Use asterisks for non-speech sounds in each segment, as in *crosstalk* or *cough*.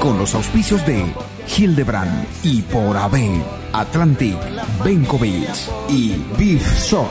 Con los auspicios de Hildebrand y por AB, Atlantic, Benkovic y Beef Shop.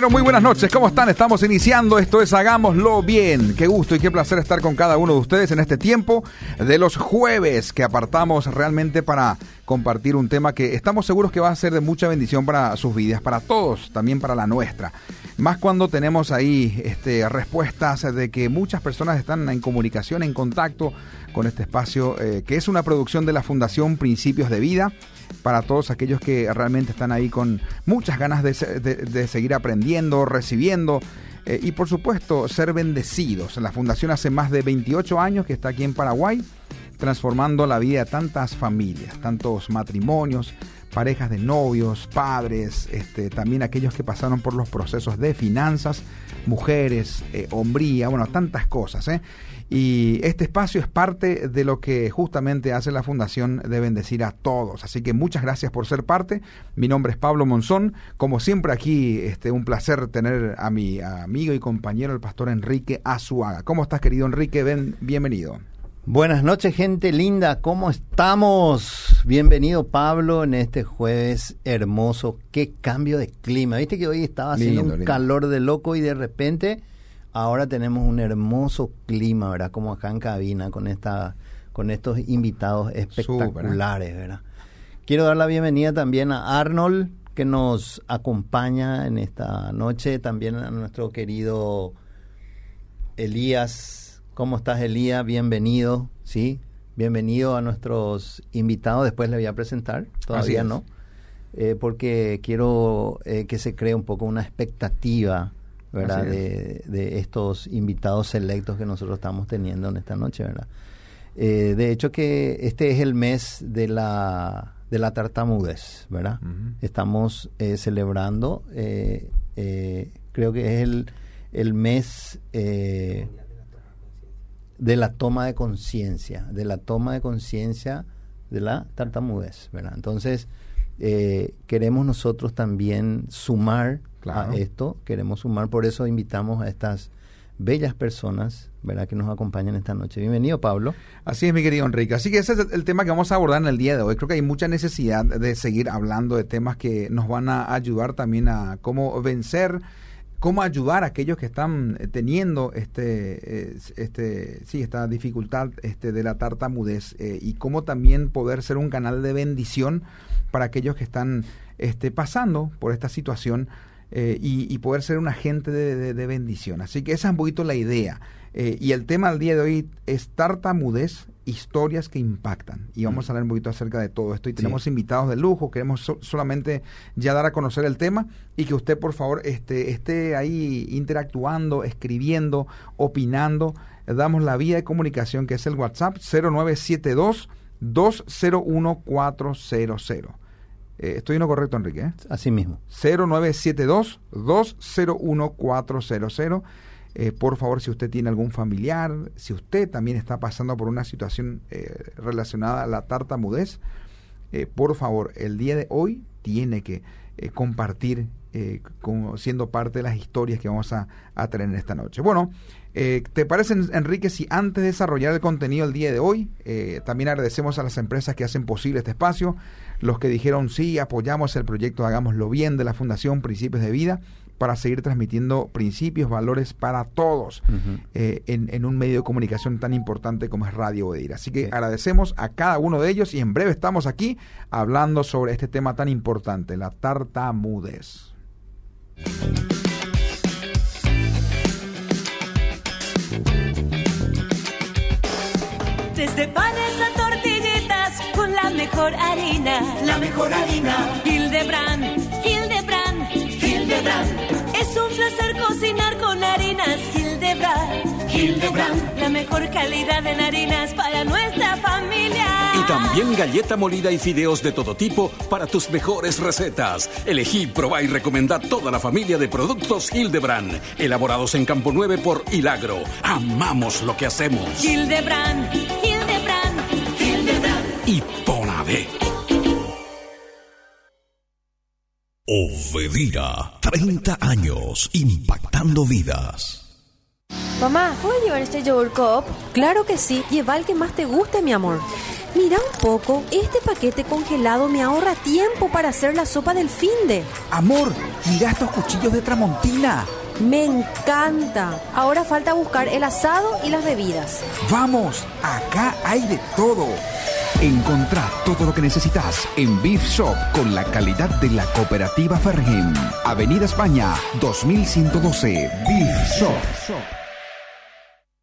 Pero muy buenas noches, ¿cómo están? Estamos iniciando, esto es Hagámoslo Bien. Qué gusto y qué placer estar con cada uno de ustedes en este tiempo de los jueves que apartamos realmente para compartir un tema que estamos seguros que va a ser de mucha bendición para sus vidas, para todos, también para la nuestra. Más cuando tenemos ahí este, respuestas de que muchas personas están en comunicación, en contacto con este espacio, eh, que es una producción de la Fundación Principios de Vida para todos aquellos que realmente están ahí con muchas ganas de, se- de- de seguir aprendiendo, recibiendo eh, y por supuesto ser bendecidos. La fundación hace más de 28 años que está aquí en Paraguay, transformando la vida de tantas familias, tantos matrimonios, parejas de novios, padres, este, también aquellos que pasaron por los procesos de finanzas, mujeres, eh, hombría, bueno, tantas cosas. ¿eh? Y este espacio es parte de lo que justamente hace la Fundación de Bendecir a Todos. Así que muchas gracias por ser parte. Mi nombre es Pablo Monzón. Como siempre aquí, este, un placer tener a mi amigo y compañero, el pastor Enrique Azuaga. ¿Cómo estás, querido Enrique? Ven, bienvenido. Buenas noches, gente linda, ¿cómo estamos? Bienvenido, Pablo, en este jueves hermoso. Qué cambio de clima. Viste que hoy estaba haciendo Lindo, un lindo. calor de loco y de repente ahora tenemos un hermoso clima, ¿verdad? Como acá en cabina con esta con estos invitados espectaculares, ¿verdad? Quiero dar la bienvenida también a Arnold que nos acompaña en esta noche, también a nuestro querido Elías, ¿cómo estás Elías? Bienvenido, ¿sí? Bienvenido a nuestros invitados, después le voy a presentar, todavía no, eh, porque quiero eh, que se cree un poco una expectativa, ¿verdad? De, de estos invitados selectos que nosotros estamos teniendo en esta noche, ¿verdad? Eh, de hecho que este es el mes de la, de la tartamudez, ¿verdad? Estamos eh, celebrando, eh, eh, creo que es el, el mes eh, de la toma de conciencia, de la toma de conciencia de la tartamudez, ¿verdad? Entonces, eh, queremos nosotros también sumar Claro. a esto, queremos sumar, por eso invitamos a estas bellas personas, ¿verdad?, que nos acompañan esta noche. Bienvenido, Pablo. Así es, mi querido Enrique. Así que ese es el- el tema que vamos a abordar en el día de hoy. Creo que hay mucha necesidad de seguir hablando de temas que nos van a ayudar también a cómo vencer, cómo ayudar a aquellos que están eh, teniendo este, eh, este, sí, esta dificultad este, de la tartamudez eh, y cómo también poder ser un canal de bendición para aquellos que están este, pasando por esta situación eh, y, y poder ser un agente de, de- de bendición. Así que esa es un poquito la idea. Eh, y el tema del día de hoy es tartamudez, historias que impactan. Y vamos a hablar un poquito acerca de todo esto. Y tenemos invitados de lujo. Queremos so- solamente ya dar a conocer el tema y que usted, por favor, este, esté ahí interactuando, escribiendo, opinando. Damos la vía de comunicación que es el WhatsApp 0972 201 400. Eh, estoy en lo correcto, Enrique. ¿eh? Así mismo. 0972-201-400. Eh, por favor, si usted tiene algún familiar, si usted también está pasando por una situación eh, relacionada a la tartamudez, por favor, el día de hoy tiene que compartir eh, como siendo parte de las historias que vamos a, a tener en esta noche. Bueno, eh, ¿te parece, Enrique, si antes de desarrollar el contenido el día de hoy, eh, también agradecemos a las empresas que hacen posible este espacio, los que dijeron sí, apoyamos el proyecto Hagámoslo Bien de la Fundación Principios de Vida, para seguir transmitiendo principios, valores para todos eh, en, en un medio de comunicación tan importante como es Radio Odeir. Así que Sí. agradecemos a cada uno de ellos y en breve estamos aquí hablando sobre este tema tan importante, la tartamudez. Desde mejor harina. La mejor harina, Hildebrand, Hildebrand, Hildebrand, Es un placer cocinar con harinas Hildebrand. Hildebrand. La mejor calidad en harinas para nuestra familia. Y también galleta molida y fideos de todo tipo para tus mejores recetas. Elegí, probá y recomendá toda la familia de productos Hildebrand, elaborados en Campo 9 por Hilagro. Amamos lo que hacemos. Hildebrand, Hildebrand. Hildebrand. Y Ovedira, 30 años impactando vidas. Mamá, ¿puedo llevar este yogur Coop? Claro que sí, lleva el que más te guste, mi amor. Mira un poco, este paquete congelado me ahorra tiempo para hacer la sopa del finde. Amor, mira estos cuchillos de Tramontina. Me encanta. Ahora falta buscar el asado y las bebidas. Vamos, acá hay de todo. Encontrá todo lo que necesitas en Beef Shop con la calidad de la cooperativa Fergen. Avenida España, 2112. Beef Shop.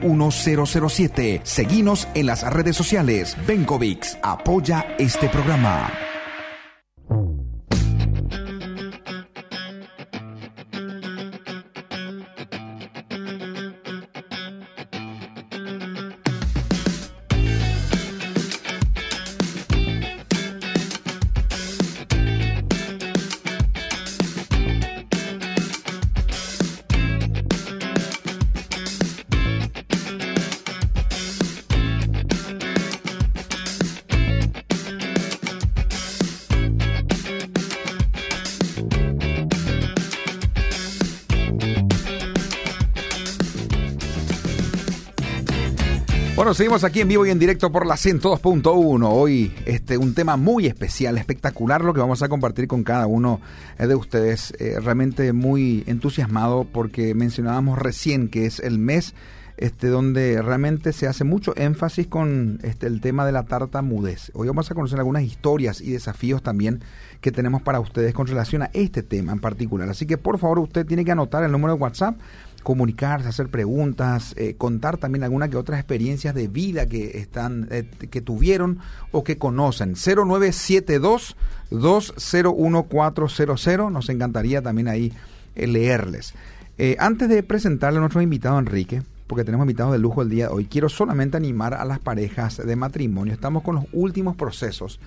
007. Seguinos en las redes sociales. Bencovix apoya este programa. Seguimos aquí en vivo y en directo por la 102.1. Hoy este, un tema muy especial, espectacular, lo que vamos a compartir con cada uno eh, de ustedes. Eh, realmente muy entusiasmado porque mencionábamos recién que es el mes este, donde realmente se hace mucho énfasis con este, el tema de la tartamudez. Hoy vamos a conocer algunas historias y desafíos también que tenemos para ustedes con relación a este tema en particular. Así que por favor usted tiene que anotar el número de WhatsApp comunicarse, hacer preguntas, eh, contar también alguna que otras experiencias de vida que están eh, que tuvieron o que conocen. 0972 201400 nos encantaría también ahí eh, leerles. Eh, antes de presentarle a nuestro invitado Enrique, porque tenemos invitados de lujo el día de hoy, quiero solamente animar a las parejas de matrimonio. Estamos con los últimos procesos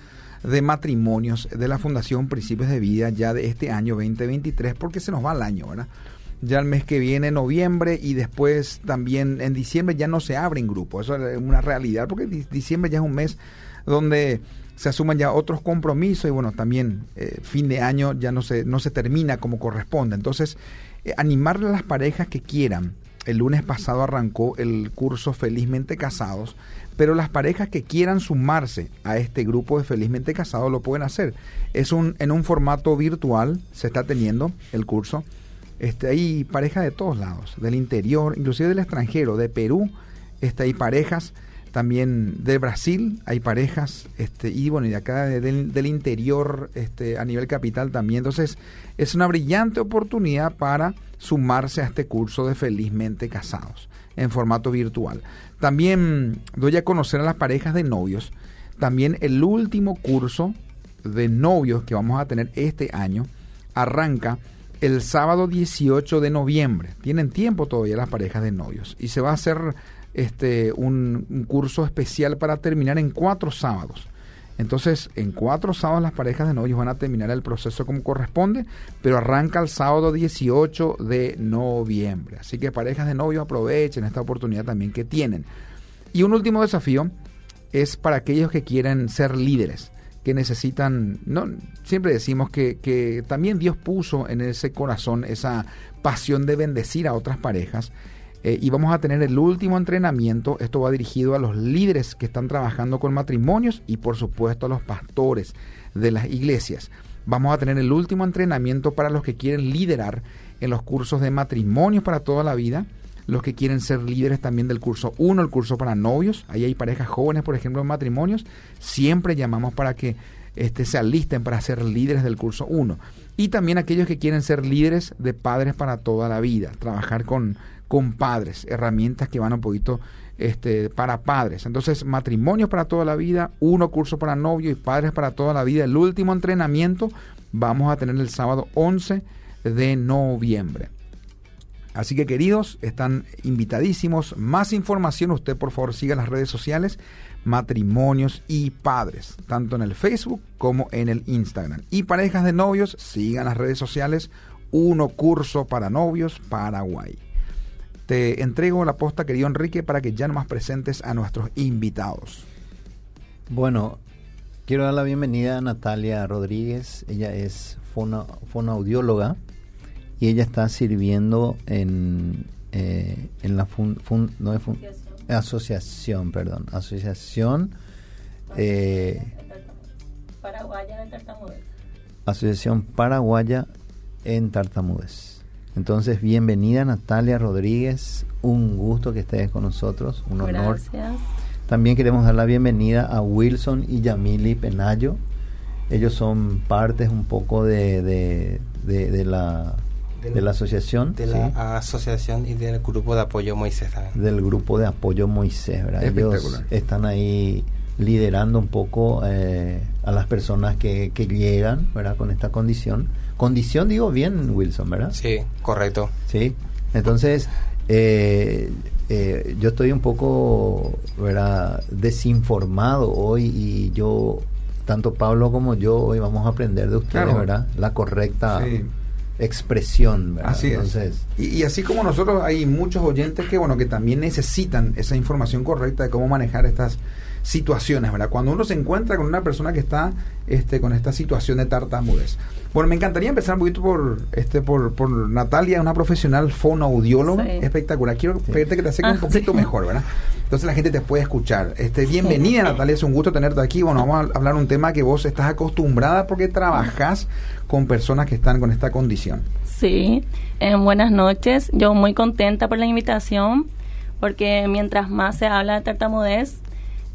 de matrimonios de la Fundación Principios de Vida ya de este año 2023, porque se nos va el año, ¿verdad? Ya el mes que viene, noviembre, y después también en diciembre ya no se abren grupos. Eso es una realidad, porque di- diciembre ya es un mes donde se asuman ya otros compromisos y bueno, también eh, fin de año ya no se, no se termina como corresponde. Entonces, eh, animarle a las parejas que quieran. El lunes pasado arrancó el curso Felizmente Casados, pero las parejas que quieran sumarse a este grupo de Felizmente Casados lo pueden hacer. Es un en un formato virtual, se está teniendo el curso. Este, hay parejas de todos lados, del interior, inclusive del extranjero, de Perú, este, hay parejas también de Brasil hay parejas, este, y bueno, y de acá del, interior, este, a nivel capital también. Entonces, es una brillante oportunidad para sumarse a este curso de Felizmente Casados en formato virtual. También doy a conocer a las parejas de novios. También el último curso de novios que vamos a tener este año arranca el sábado 18 de noviembre. Tienen tiempo todavía las parejas de novios. Y se va a hacer este, un, un curso especial para terminar en cuatro sábados. Entonces, en cuatro sábados las parejas de novios van a terminar el proceso como corresponde, pero arranca el sábado 18 de noviembre. Así que parejas de novios aprovechen esta oportunidad también que tienen. Y un último desafío es para aquellos que quieren ser líderes, que necesitan, no, siempre decimos que, que también Dios puso en ese corazón esa pasión de bendecir a otras parejas eh, y vamos a tener el último entrenamiento. Esto va dirigido a los líderes que están trabajando con matrimonios y por supuesto a los pastores de las iglesias. Vamos a tener el último entrenamiento para los que quieren liderar en los cursos de matrimonios para toda la vida, los que quieren ser líderes también del curso 1, el curso para novios. Ahí hay parejas jóvenes, por ejemplo, en matrimonios. Siempre llamamos para que este, se alisten para ser líderes del curso 1. Y también aquellos que quieren ser líderes de padres para toda la vida, trabajar con con padres, herramientas que van un poquito este, para padres. Entonces, matrimonios para toda la vida, uno curso para novio y padres para toda la vida. El último entrenamiento vamos a tener el sábado 11 de noviembre. Así que queridos, están invitadísimos. Más información, usted por favor siga las redes sociales matrimonios y padres, tanto en el Facebook como en el Instagram. Y parejas de novios, sigan las redes sociales, uno curso para novios Paraguay. Te entrego la posta, querido Enrique, para que ya más presentes a nuestros invitados. Bueno, quiero dar la bienvenida a Natalia Rodríguez. Ella es fonoaudióloga y ella está sirviendo en, eh, en la fun, no asociación, perdón, asociación eh, paraguaya de tartamudez. Asociación paraguaya en tartamudez. Entonces, bienvenida Natalia Rodríguez, un gusto que estés con nosotros, un honor. Gracias. También queremos dar la bienvenida a Wilson y Yamili Penayo. Ellos son partes un poco de, de, de, la de la asociación. De la asociación y del grupo de apoyo Moisés Del grupo de apoyo Moisés, ¿verdad? Ellos están ahí liderando un poco eh, a las personas que, que llegan, ¿verdad? Con esta condición Condición, digo bien, Wilson, ¿verdad? Sí, correcto. Sí, entonces eh, eh, yo estoy un poco, ¿verdad? Desinformado hoy y yo, tanto Pablo como yo, hoy vamos a aprender de ustedes, ¿verdad? La correcta... expresión, ¿verdad? Así Entonces, Y, y, así como nosotros hay muchos oyentes que bueno que también necesitan esa información correcta de cómo manejar estas situaciones, ¿verdad? Cuando uno se encuentra con una persona que está este, con esta situación de tartamudez. Bueno, me encantaría empezar un poquito por este por, por Natalia, una profesional fonoaudióloga espectacular. Quiero pedirte que te acerques un ah, poquito mejor, ¿verdad? Entonces la gente te puede escuchar. Este, bienvenida Natalia, es un gusto tenerte aquí. Bueno, vamos a hablar un tema que vos estás acostumbrada porque trabajas con personas que están con esta condición. Sí, eh, buenas noches. Yo muy contenta por la invitación porque mientras más se habla de tartamudez,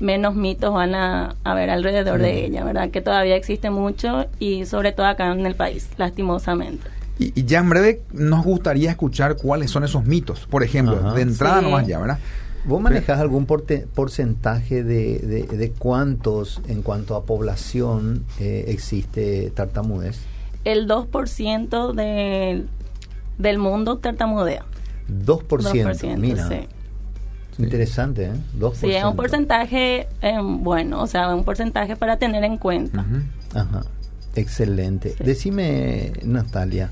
menos mitos van a haber alrededor de ella, ¿verdad? Que todavía existe mucho y sobre todo acá en el país, lastimosamente. Y, ya en breve nos gustaría escuchar cuáles son esos mitos, por ejemplo, de entrada nomás ya, ¿verdad? ¿Vos manejás algún porcentaje de, de, cuántos en cuanto a población eh, existe tartamudez? El 2% de, del mundo tartamudea. 2%, 2% mira. Sí. Interesante, ¿eh? 2%. Sí, es un porcentaje eh, bueno, o sea, un porcentaje para tener en cuenta. Ajá, excelente. Decime, Natalia,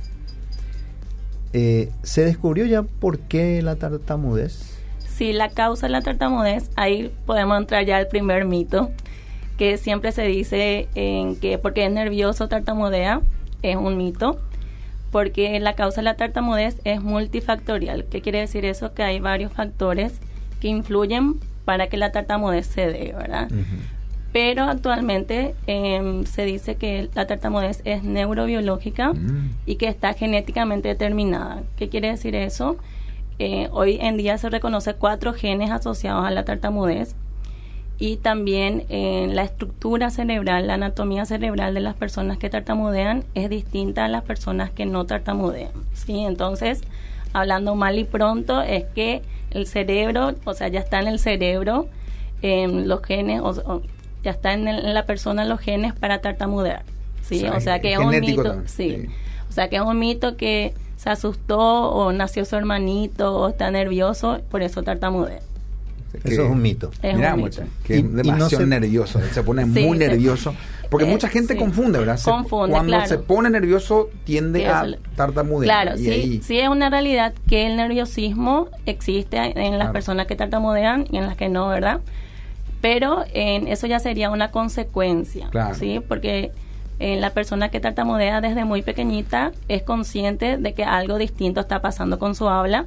eh, ¿se descubrió ya por qué la tartamudez? Sí, la causa de la tartamudez, ahí podemos entrar ya al primer mito, que siempre se dice en que porque es nervioso tartamudea, es un mito porque la causa de la tartamudez es multifactorial. ¿Qué quiere decir eso? Que hay varios factores que influyen para que la tartamudez se dé, ¿verdad? Pero actualmente em, se dice que la tartamudez es neurobiológica mm. y que está genéticamente determinada. ¿Qué quiere decir eso? Eh, hoy en día se reconoce cuatro genes asociados a la tartamudez, y también la estructura cerebral, la anatomía cerebral de las personas que tartamudean es distinta a las personas que no tartamudean. ¿sí? Entonces, hablando mal y pronto, es que el cerebro, o sea, ya está en el cerebro en los genes, o, ya está en, la persona los genes para tartamudear. ¿sí? O sea, que es un mito. Sí. O sea, que es un mito que se asustó o nació su hermanito o está nervioso, por eso tartamudea. Eso es un mito. Es Mira, que es demasiado nervioso, se pone muy nervioso. Porque mucha gente confunde, ¿verdad? cuando se pone nervioso tiende a tartamudear. Claro, sí, sí es una realidad que el nerviosismo existe en las personas que tartamudean y en las que no, ¿verdad? Pero en eso ya sería una consecuencia, ¿sí? Porque en la persona que tartamudea desde muy pequeñita es consciente de que algo distinto está pasando con su habla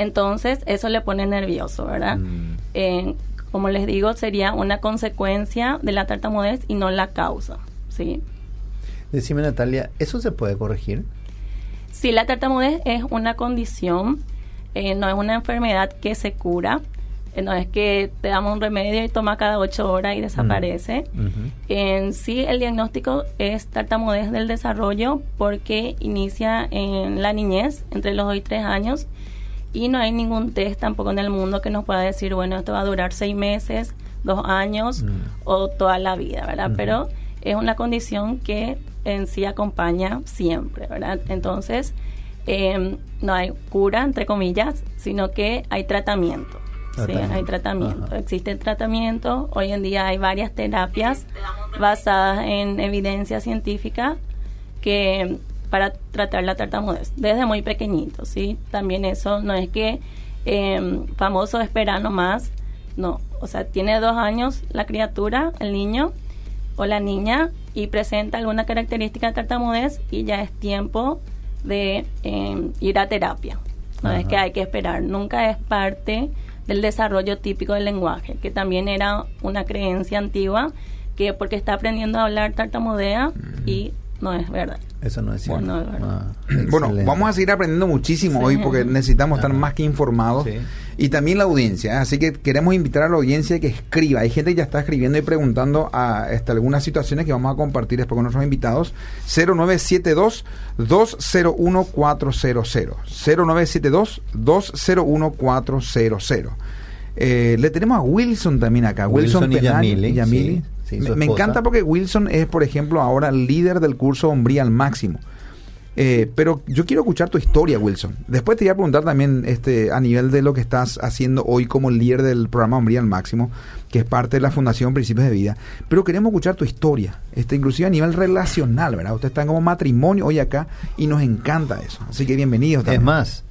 entonces, eso le pone nervioso, ¿verdad? Mm. Como les digo, sería una consecuencia de la tartamudez y no la causa, ¿sí? Decime, Natalia, ¿eso se puede corregir? Sí, la tartamudez es una condición, eh, no es una enfermedad que se cura, eh, no es que te damos un remedio y toma cada ocho horas y desaparece. En sí, el diagnóstico es tartamudez del desarrollo porque inicia en la niñez, entre los dos y tres años, y no hay ningún test tampoco en el mundo que nos pueda decir, bueno, esto va a durar seis meses, dos años mm. o toda la vida, ¿verdad? Pero es una condición que en sí acompaña siempre, ¿verdad? Entonces, em, no hay cura, entre comillas, sino que hay tratamiento. Sí, hay tratamiento. Existe tratamiento. Hoy en día hay varias terapias basadas en evidencia científica que para tratar la tartamudez desde muy pequeñito, ¿sí? También eso no es que eh, famoso espera nomás, no, o sea, tiene dos años la criatura, el niño o la niña y presenta alguna característica de tartamudez y ya es tiempo de em, ir a terapia. No es que hay que esperar, nunca es parte del desarrollo típico del lenguaje, que también era una creencia antigua que porque está aprendiendo a hablar tartamudea y no es verdad. Eso no es cierto. Bueno, ah, *clears throat* vamos a seguir aprendiendo muchísimo hoy porque necesitamos estar más que informados y también la audiencia. ¿eh? Así que queremos invitar a la audiencia que escriba. Hay gente que ya está escribiendo y preguntando a este, algunas situaciones que vamos a compartir después con nuestros invitados. 0972 201 400 0972 201 400 le tenemos a Wilson también acá. Wilson, y Yamili me, encanta porque Wilson es, por ejemplo, ahora líder del curso Hombría al Máximo. Eh, pero yo quiero escuchar tu historia, Wilson. Después te voy a preguntar también este, a nivel de lo que estás haciendo hoy como líder del programa Hombría al Máximo, que es parte de la Fundación Principios de Vida. Pero queremos escuchar tu historia, este, inclusive a nivel relacional, ¿verdad? Usted está como matrimonio hoy acá y nos encanta eso. Así que bienvenidos. Es más,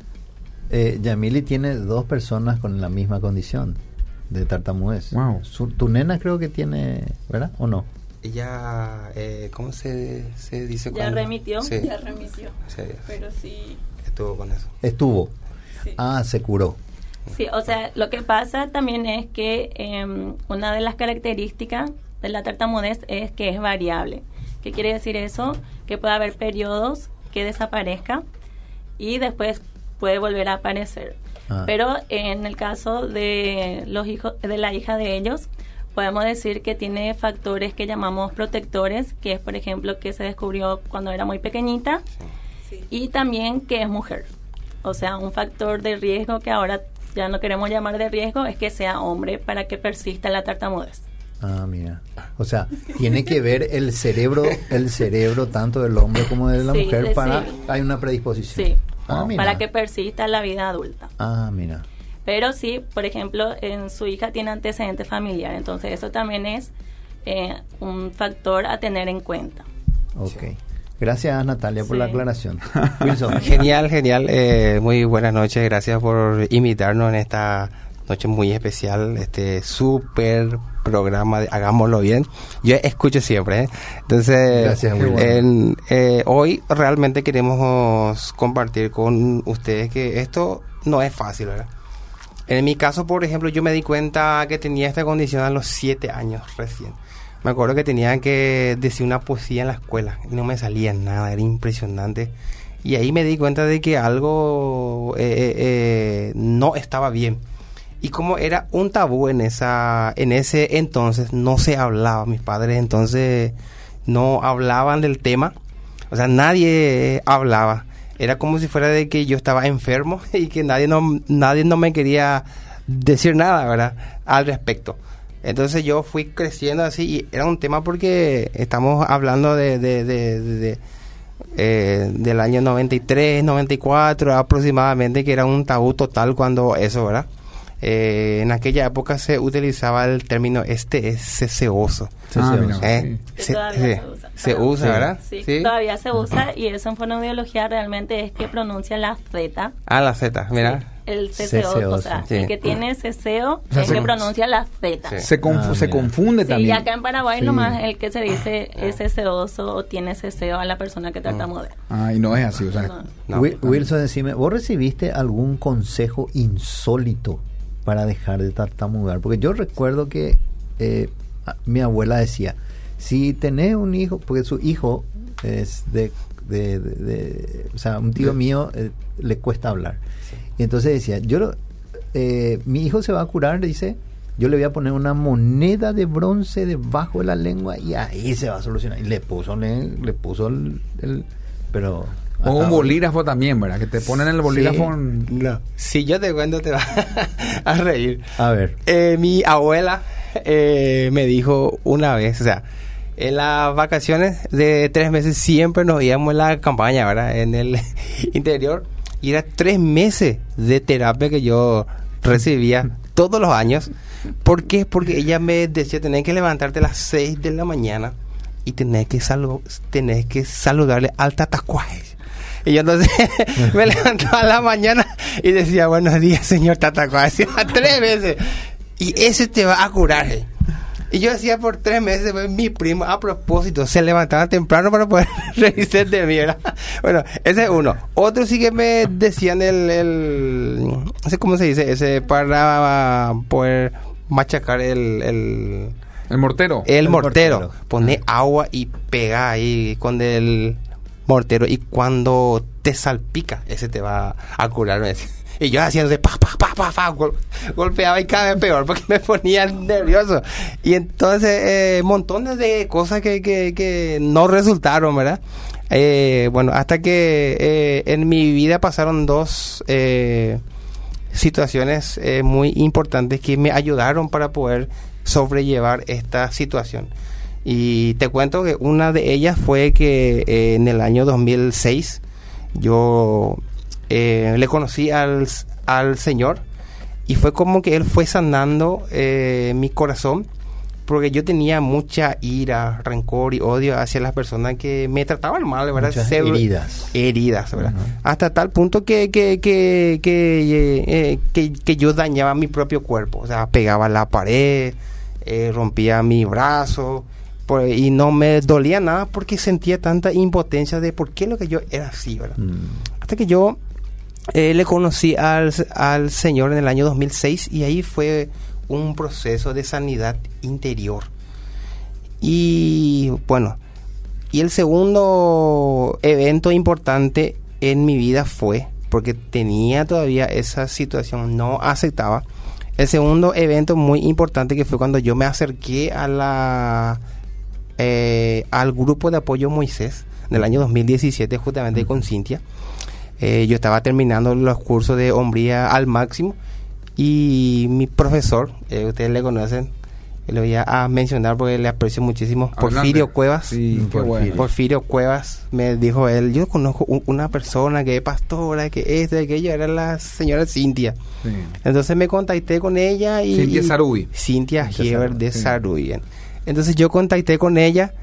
eh, Yamili tiene dos personas con la misma condición de tartamudez. Wow. tu nena creo que tiene, ¿verdad? ¿O no? Ella, eh, ¿cómo se, se dice? Ya remitió, ya remitió. Pero sí. Estuvo con eso. Estuvo. Ah, se curó. Sí, o sea, lo que pasa también es que em, una de las características de la tartamudez es que es variable. ¿Qué quiere decir eso? Que puede haber periodos que desaparezca y después puede volver a aparecer. Ah. Pero en el caso de los hijos de la hija de ellos, podemos decir que tiene factores que llamamos protectores, que es por ejemplo que se descubrió cuando era muy pequeñita y también que es mujer. O sea, un factor de riesgo que ahora ya no queremos llamar de riesgo es que sea hombre para que persista la tartamudez. Ah, mira. O sea, tiene que ver el cerebro, el cerebro tanto del hombre como de la mujer para hay una predisposición. Sí. Ah, para que persista en la vida adulta. Ah, mira. Pero sí, por ejemplo, en su hija tiene antecedente familiar, entonces eso también es eh, un factor a tener en cuenta. Ok. Gracias Natalia por la aclaración. *laughs* Genial, genial. Eh, muy buenas noches. Gracias por invitarnos en esta noche muy especial, este súper programa de Hagámoslo Bien. Yo escucho siempre, ¿eh? Entonces, eh, hoy realmente queremos compartir con ustedes que esto no es fácil, ¿verdad? En mi caso, por ejemplo, yo me di cuenta que tenía esta condición a los siete años recién. Me acuerdo que tenía que decir una poesía en la escuela y no me salía nada, era impresionante. Y ahí me di cuenta de que algo eh, no estaba bien Y como era un tabú en esa en ese entonces, no se hablaba. Mis padres entonces no hablaban del tema. O sea, nadie hablaba. Era como si fuera de que yo estaba enfermo *laughs* y que nadie no, nadie no me quería decir nada, ¿verdad? Al respecto. Entonces yo fui creciendo así y era un tema porque estamos hablando de, de, de, de eh, del año 93, 94 aproximadamente, que era un tabú total cuando eso, ¿verdad? Eh, en aquella época se utilizaba el término este es ceseoso. Ah, Eh, se, todavía se- se usa. usa, ¿verdad? Sí, todavía se usa y eso en fonoaudiología realmente es que pronuncia la Z, Ah, la Z, mira. el ceseo, o Ceseoso. sea, Sí. el que tiene ceseo O sea, es se- que pronuncia la Z. Sí. Se, confu- Ah, se confunde Sí, y también. acá en Paraguay Sí. nomás el que se dice es ceseoso o tiene ceseo a la persona que tartamudea. Ah, y no es así. O sea, No. No. Wi- Wilson, decime, ¿vos recibiste algún consejo insólito para dejar de tartamudear? Porque yo recuerdo que eh, mi abuela decía, si tenés un hijo, porque su hijo es de, de- de- de- o sea, un tío mío eh, le cuesta hablar. Y entonces decía, yo, lo- eh, mi hijo se va a curar, dice, yo le voy a poner una moneda de bronce debajo de la lengua y ahí se va a solucionar. Y le puso, le, le puso el, el- pero... o un bolígrafo también, ¿verdad? Que te ponen el bolígrafo. Sí. en- No. Si yo te cuento te vas *laughs* a reír. A ver. Eh, mi abuela eh, me dijo una vez, o sea, en las vacaciones de tres meses siempre nos íbamos en la campaña, ¿verdad? En el *laughs* interior. Y era tres meses de terapia que yo recibía todos los años. ¿Por qué? Porque ella me decía, tenés que levantarte a las seis de la mañana y tenés que, salu- tenés que saludarle al tatacuaje. Y yo entonces *laughs* me levantaba a la mañana y decía, buenos días, señor Tatacuaje. *laughs* Tres veces. Y ese te va a curar. eh. Y yo decía por tres meses, pues, mi primo, a propósito, se levantaba temprano para poder *laughs* revisar de mí, ¿verdad? Bueno, ese es uno. Otro sí que me decían el, el no sé cómo se dice, ese para poder machacar el, el, El mortero. el, El mortero. mortero. Pone agua y pega ahí con el mortero. Y cuando te salpica, ese te va a curar. Y yo haciendo pa, pa, pa, pa, pa, gol- golpeaba y cada vez peor porque me ponía nervioso. Y entonces, eh, montones de cosas que, que, que no resultaron, ¿verdad? Eh, bueno, hasta que eh, en mi vida pasaron dos eh, situaciones eh, muy importantes que me ayudaron para poder sobrellevar esta situación. Y te cuento que una de ellas fue que eh, en el año 2006 yo eh, le conocí al, al Señor y fue como que Él fue sanando eh, mi corazón porque yo tenía mucha ira, rencor y odio hacia las personas que me trataban mal, ¿verdad? Muchas heridas. heridas, ¿verdad? Hasta tal punto que, que, que, que, que, que yo dañaba mi propio cuerpo, o sea, pegaba la pared, rompía mi brazo, por- y no me dolía nada porque sentía tanta impotencia de por qué lo que yo era así, ¿verdad? Mm. Hasta que yo eh, le conocí al, al Señor en el año 2006 y ahí fue un proceso de sanidad interior. Y bueno, y el segundo evento importante en mi vida fue, porque tenía todavía esa situación, no aceptaba. El segundo evento muy importante que fue cuando yo me acerqué a la eh, al grupo de apoyo Moisés del año 2017 justamente con Cintia. Eh, yo estaba terminando los cursos de hombría al máximo y mi profesor, eh, ustedes le conocen, le voy a, mencionar porque le aprecio muchísimo. Porfirio Cuevas. Sí, qué bueno. Porfirio Cuevas me dijo él, yo conozco un- una persona que es pastora, que es de aquello, era la señora Cintia. Sí. Entonces me contacté con ella y... Cintia Sarubi. Cintia Heber de sí. Sarubi. Entonces yo contacté con ella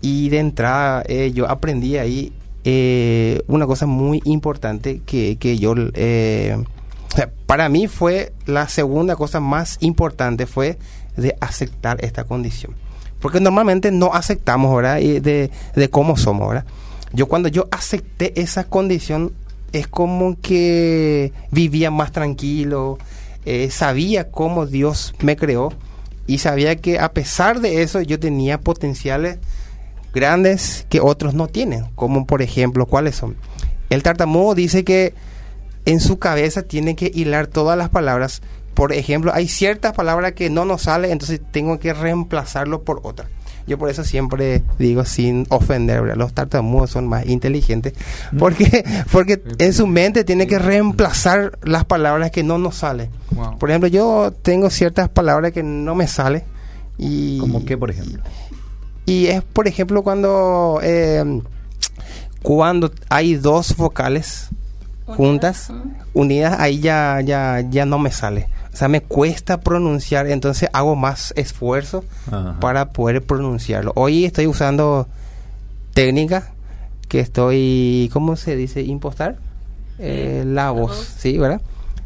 y de entrada eh, yo aprendí ahí eh, una cosa muy importante que, que yo... eh, para mí fue la segunda cosa más importante fue de aceptar esta condición. Porque normalmente no aceptamos, ¿verdad? Y de, de cómo somos, ¿verdad? Yo cuando yo acepté esa condición es como que vivía más tranquilo, sabía cómo Dios me creó y sabía que a pesar de eso yo tenía potenciales grandes que otros no tienen, como por ejemplo, ¿cuáles son? El tartamudo dice que en su cabeza tiene que hilar todas las palabras por ejemplo, hay ciertas palabras que no nos salen, entonces tengo que reemplazarlo por otra. Yo por eso siempre digo sin ofender, ¿verdad? los tartamudos son más inteligentes porque *laughs* porque en su mente tiene que reemplazar las palabras que no nos salen. Wow. Por ejemplo, yo tengo ciertas palabras que no me salen y ¿Como qué, por ejemplo? y es por ejemplo cuando eh, cuando hay dos vocales juntas unidas ahí ya ya ya no me sale. O sea me cuesta pronunciar entonces hago más esfuerzo Ajá. para poder pronunciarlo. Hoy estoy usando técnica que estoy cómo se dice impostar Eh, la voz. sí verdad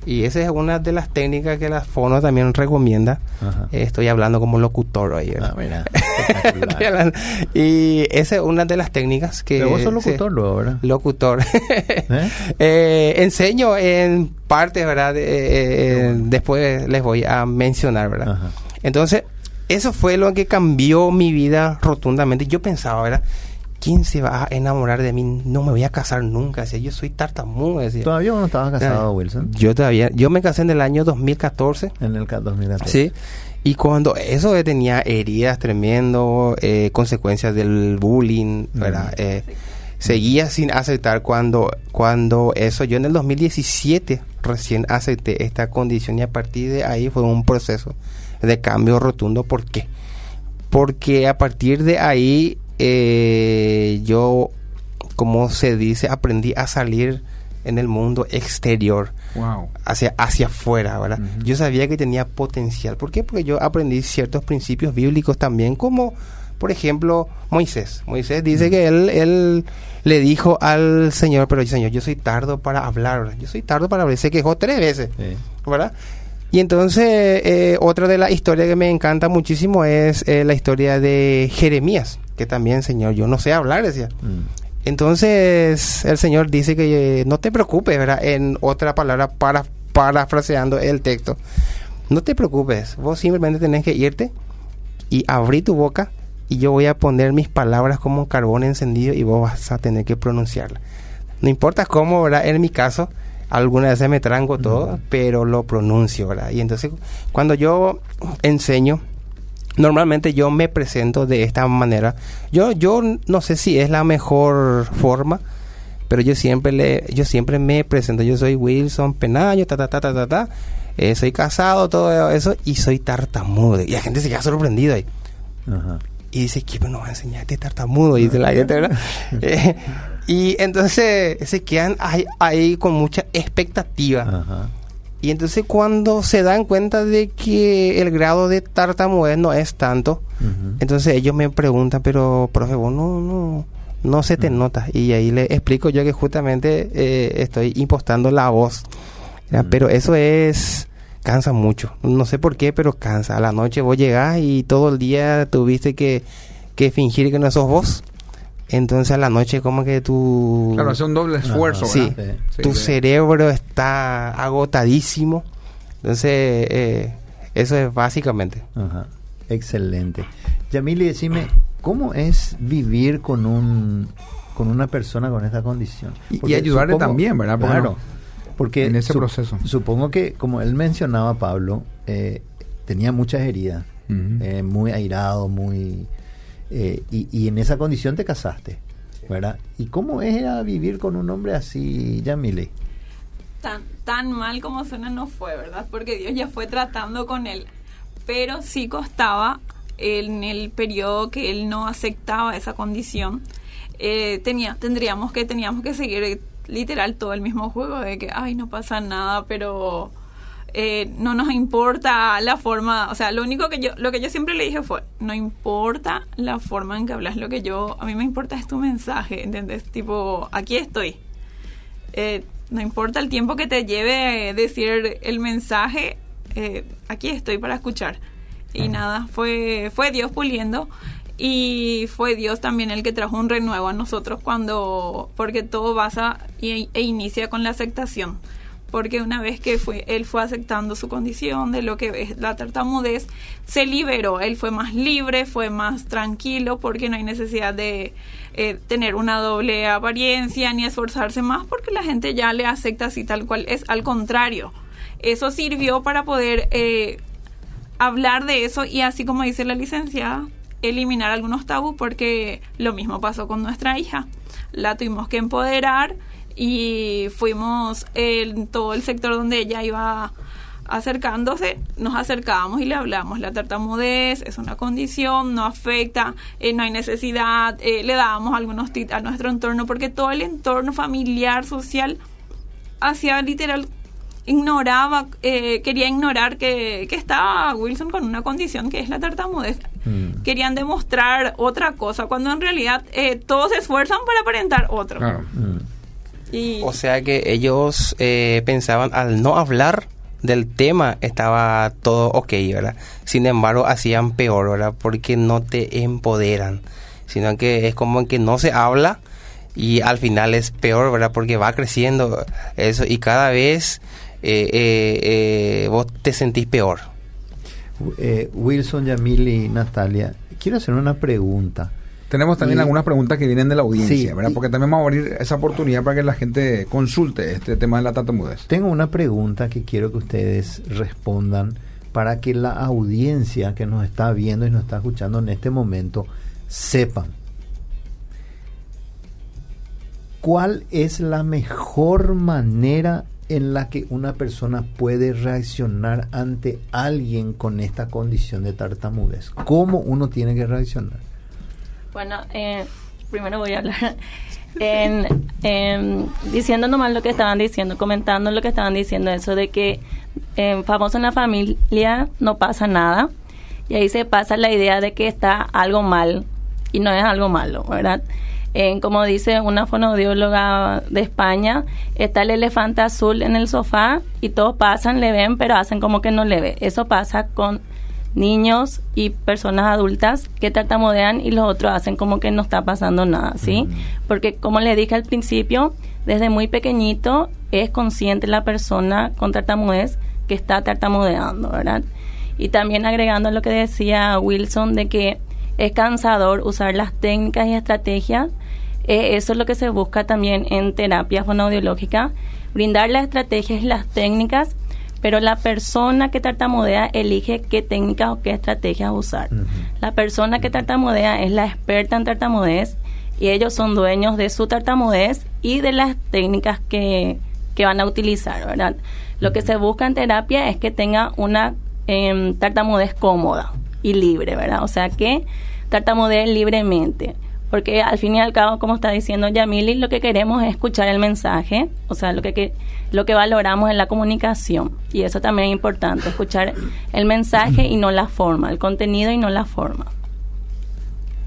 y esa es una de las técnicas que la fono también recomienda Ajá. Estoy hablando como locutor ahí. Ah, mira, *laughs* y esa es una de las técnicas que... Pero vos sos locutor luego, ¿verdad? Locutor. *laughs* ¿Eh? Eh, enseño en partes, ¿verdad? Eh, eh, después les voy a mencionar, ¿verdad? Ajá. Entonces, eso fue lo que cambió mi vida rotundamente. Yo pensaba, ¿verdad? ¿Quién se va a enamorar de mí? No me voy a casar nunca. Decía, yo soy tartamudo. Decía. ¿Todavía no estabas casado, Wilson? Yo todavía, yo me casé en el año 2014. En el ca- 2014. Sí. Y cuando eso tenía heridas tremendo, eh, consecuencias del bullying, ¿verdad? Eh, seguía sin aceptar cuando, cuando eso, yo en el 2017 recién acepté esta condición y a partir de ahí fue un proceso de cambio rotundo. ¿Por qué? Porque a partir de ahí eh, yo, como se dice, aprendí a salir en el mundo exterior Wow. hacia, hacia afuera, ¿verdad? Yo sabía que tenía potencial. ¿Por qué? Porque yo aprendí ciertos principios bíblicos también, como por ejemplo Moisés. Moisés dice que él, él le dijo al Señor, pero Señor, yo soy tardo para hablar, ¿verdad? yo soy tardo para hablar. Se quejó tres veces, Sí. ¿verdad? Y entonces, eh, otra de las historias que me encanta muchísimo es eh, la historia de Jeremías, que también, Señor, yo no sé hablar, decía. Mm. Entonces el Señor dice que eh, no te preocupes, ¿verdad? En otra palabra, para, parafraseando el texto. No te preocupes, vos simplemente tenés que irte y abrir tu boca y yo voy a poner mis palabras como carbón encendido y vos vas a tener que pronunciarlas. No importa cómo, ¿verdad? En mi caso, algunas veces me tranco todo, pero lo pronuncio, ¿verdad? Y entonces cuando yo enseño, normalmente yo me presento de esta manera. Yo, yo no sé si es la mejor forma, pero yo siempre le, yo siempre me presento. Yo soy Wilson Penaño, ta ta ta ta ta ta. eh, soy casado, todo eso, y soy tartamudo. Y la gente se queda sorprendida ahí. Ajá. Y dice, ¿quién nos va a enseñar este tartamudo? Y dice la gente, ¿verdad? *laughs* Y entonces se quedan ahí, ahí con mucha expectativa. Ajá. Y entonces cuando se dan cuenta de que el grado de tartamudez no es tanto, entonces ellos me preguntan, pero profe, vos no, no, no se te nota. Y ahí le explico yo que justamente eh, estoy impostando la voz. ¿ya? Pero eso es, cansa mucho. No sé por qué, pero cansa. A la noche vos llegás y todo el día tuviste que, que fingir que no sos vos. Entonces a la noche como que tú... Claro, hace un doble esfuerzo, Sí, tu sí. cerebro está agotadísimo. Entonces, eh, eso es básicamente. Ajá. Excelente. Yamili, decime, ¿cómo es vivir con un con una persona con esta condición? Y- ayudarle también, ¿verdad? Porque Claro. no- Porque en ese proceso. Supongo que, como él mencionaba, Pablo, eh, tenía muchas heridas, eh, muy airado, muy... eh, y, y en esa condición te casaste, ¿verdad? ¿Y cómo era vivir con un hombre así, Yamile? tan, tan mal como suena no fue, ¿verdad? Porque Dios ya fue tratando con él. Pero sí costaba en el periodo que él no aceptaba esa condición. eh, tenía, tendríamos que, teníamos que seguir eh, literal todo el mismo juego de que, ay, no pasa nada, pero eh, no nos importa la forma, o sea, lo único que yo, lo que yo siempre le dije fue, no importa la forma en que hablas, lo que yo, a mí me importa es tu mensaje, ¿entendés? Tipo, aquí estoy. Eh, no importa el tiempo que te lleve decir el mensaje, eh, aquí estoy para escuchar. Y nada, fue, fue Dios puliendo y fue Dios también el que trajo un renuevo a nosotros cuando, porque todo basa y, e inicia con la aceptación. Porque una vez que fue, él fue aceptando su condición de lo que es la tartamudez, se liberó, él fue más libre, fue más tranquilo, porque no hay necesidad de eh, tener una doble apariencia ni esforzarse más, porque la gente ya le acepta así tal cual. Es, al contrario. Eso sirvió para poder eh, hablar de eso y así como dice la licenciada, eliminar algunos tabús porque lo mismo pasó con nuestra hija. La tuvimos que empoderar y fuimos en todo el sector donde ella iba acercándose, nos acercábamos y le hablamos. La tartamudez es una condición, no afecta, eh, no hay necesidad, eh, le dábamos algunos tips a nuestro entorno, porque todo el entorno familiar, social, hacía literal, ignoraba, eh, quería ignorar que, que estaba Wilson con una condición que es la tartamudez. Mm. Querían demostrar otra cosa, cuando en realidad todos se esfuerzan para aparentar otro. Y O sea que ellos eh, pensaban al no hablar del tema estaba todo ok, ¿verdad? Sin embargo, hacían peor, ¿verdad? Porque no te empoderan, sino que es como que no se habla y al final es peor, ¿verdad? Porque va creciendo eso y cada vez eh, eh, eh, vos te sentís peor. Eh, Wilson, Yamil y Natalia, quiero hacer una pregunta. Tenemos también Y- algunas preguntas que vienen de la audiencia, Sí, ¿verdad? y- Porque también vamos a abrir esa oportunidad para que la gente consulte este tema de la tartamudez. Tengo una pregunta que quiero que ustedes respondan para que la audiencia que nos está viendo y nos está escuchando en este momento sepan. ¿Cuál es la mejor manera en la que una persona puede reaccionar ante alguien con esta condición de tartamudez? ¿Cómo uno tiene que reaccionar? Bueno, eh, primero voy a hablar *laughs* en, en- diciendo nomás lo que estaban diciendo, comentando lo que estaban diciendo, eso de que en famoso en la familia no pasa nada y ahí se pasa la idea de que está algo mal y no es algo malo, ¿verdad? Como dice una fonoaudióloga de España, está el elefante azul en el sofá y todos pasan, le ven, pero hacen como que no le ve. Eso pasa con niños y personas adultas que tartamudean y los otros hacen como que no está pasando nada, ¿sí? Porque como les dije al principio, desde muy pequeñito es consciente la persona con tartamudez que está tartamudeando, ¿verdad? Y también agregando lo que decía Wilson de que es cansador usar las técnicas y estrategias, eh, eso es lo que se busca también en terapia fonoaudiológica, brindar las estrategias y las técnicas pero la persona que tartamudea elige qué técnicas o qué estrategias usar. La persona que tartamudea es la experta en tartamudez y ellos son dueños de su tartamudez y de las técnicas que, que van a utilizar, ¿verdad? Lo que se busca en terapia es que tenga una em, tartamudez cómoda y libre, ¿verdad? O sea, que tartamudee libremente. Porque al fin y al cabo, como está diciendo Yamili, lo que queremos es escuchar el mensaje, o sea, lo que, que- lo que valoramos es la comunicación. Y eso también es importante, escuchar el mensaje y no la forma, el contenido y no la forma.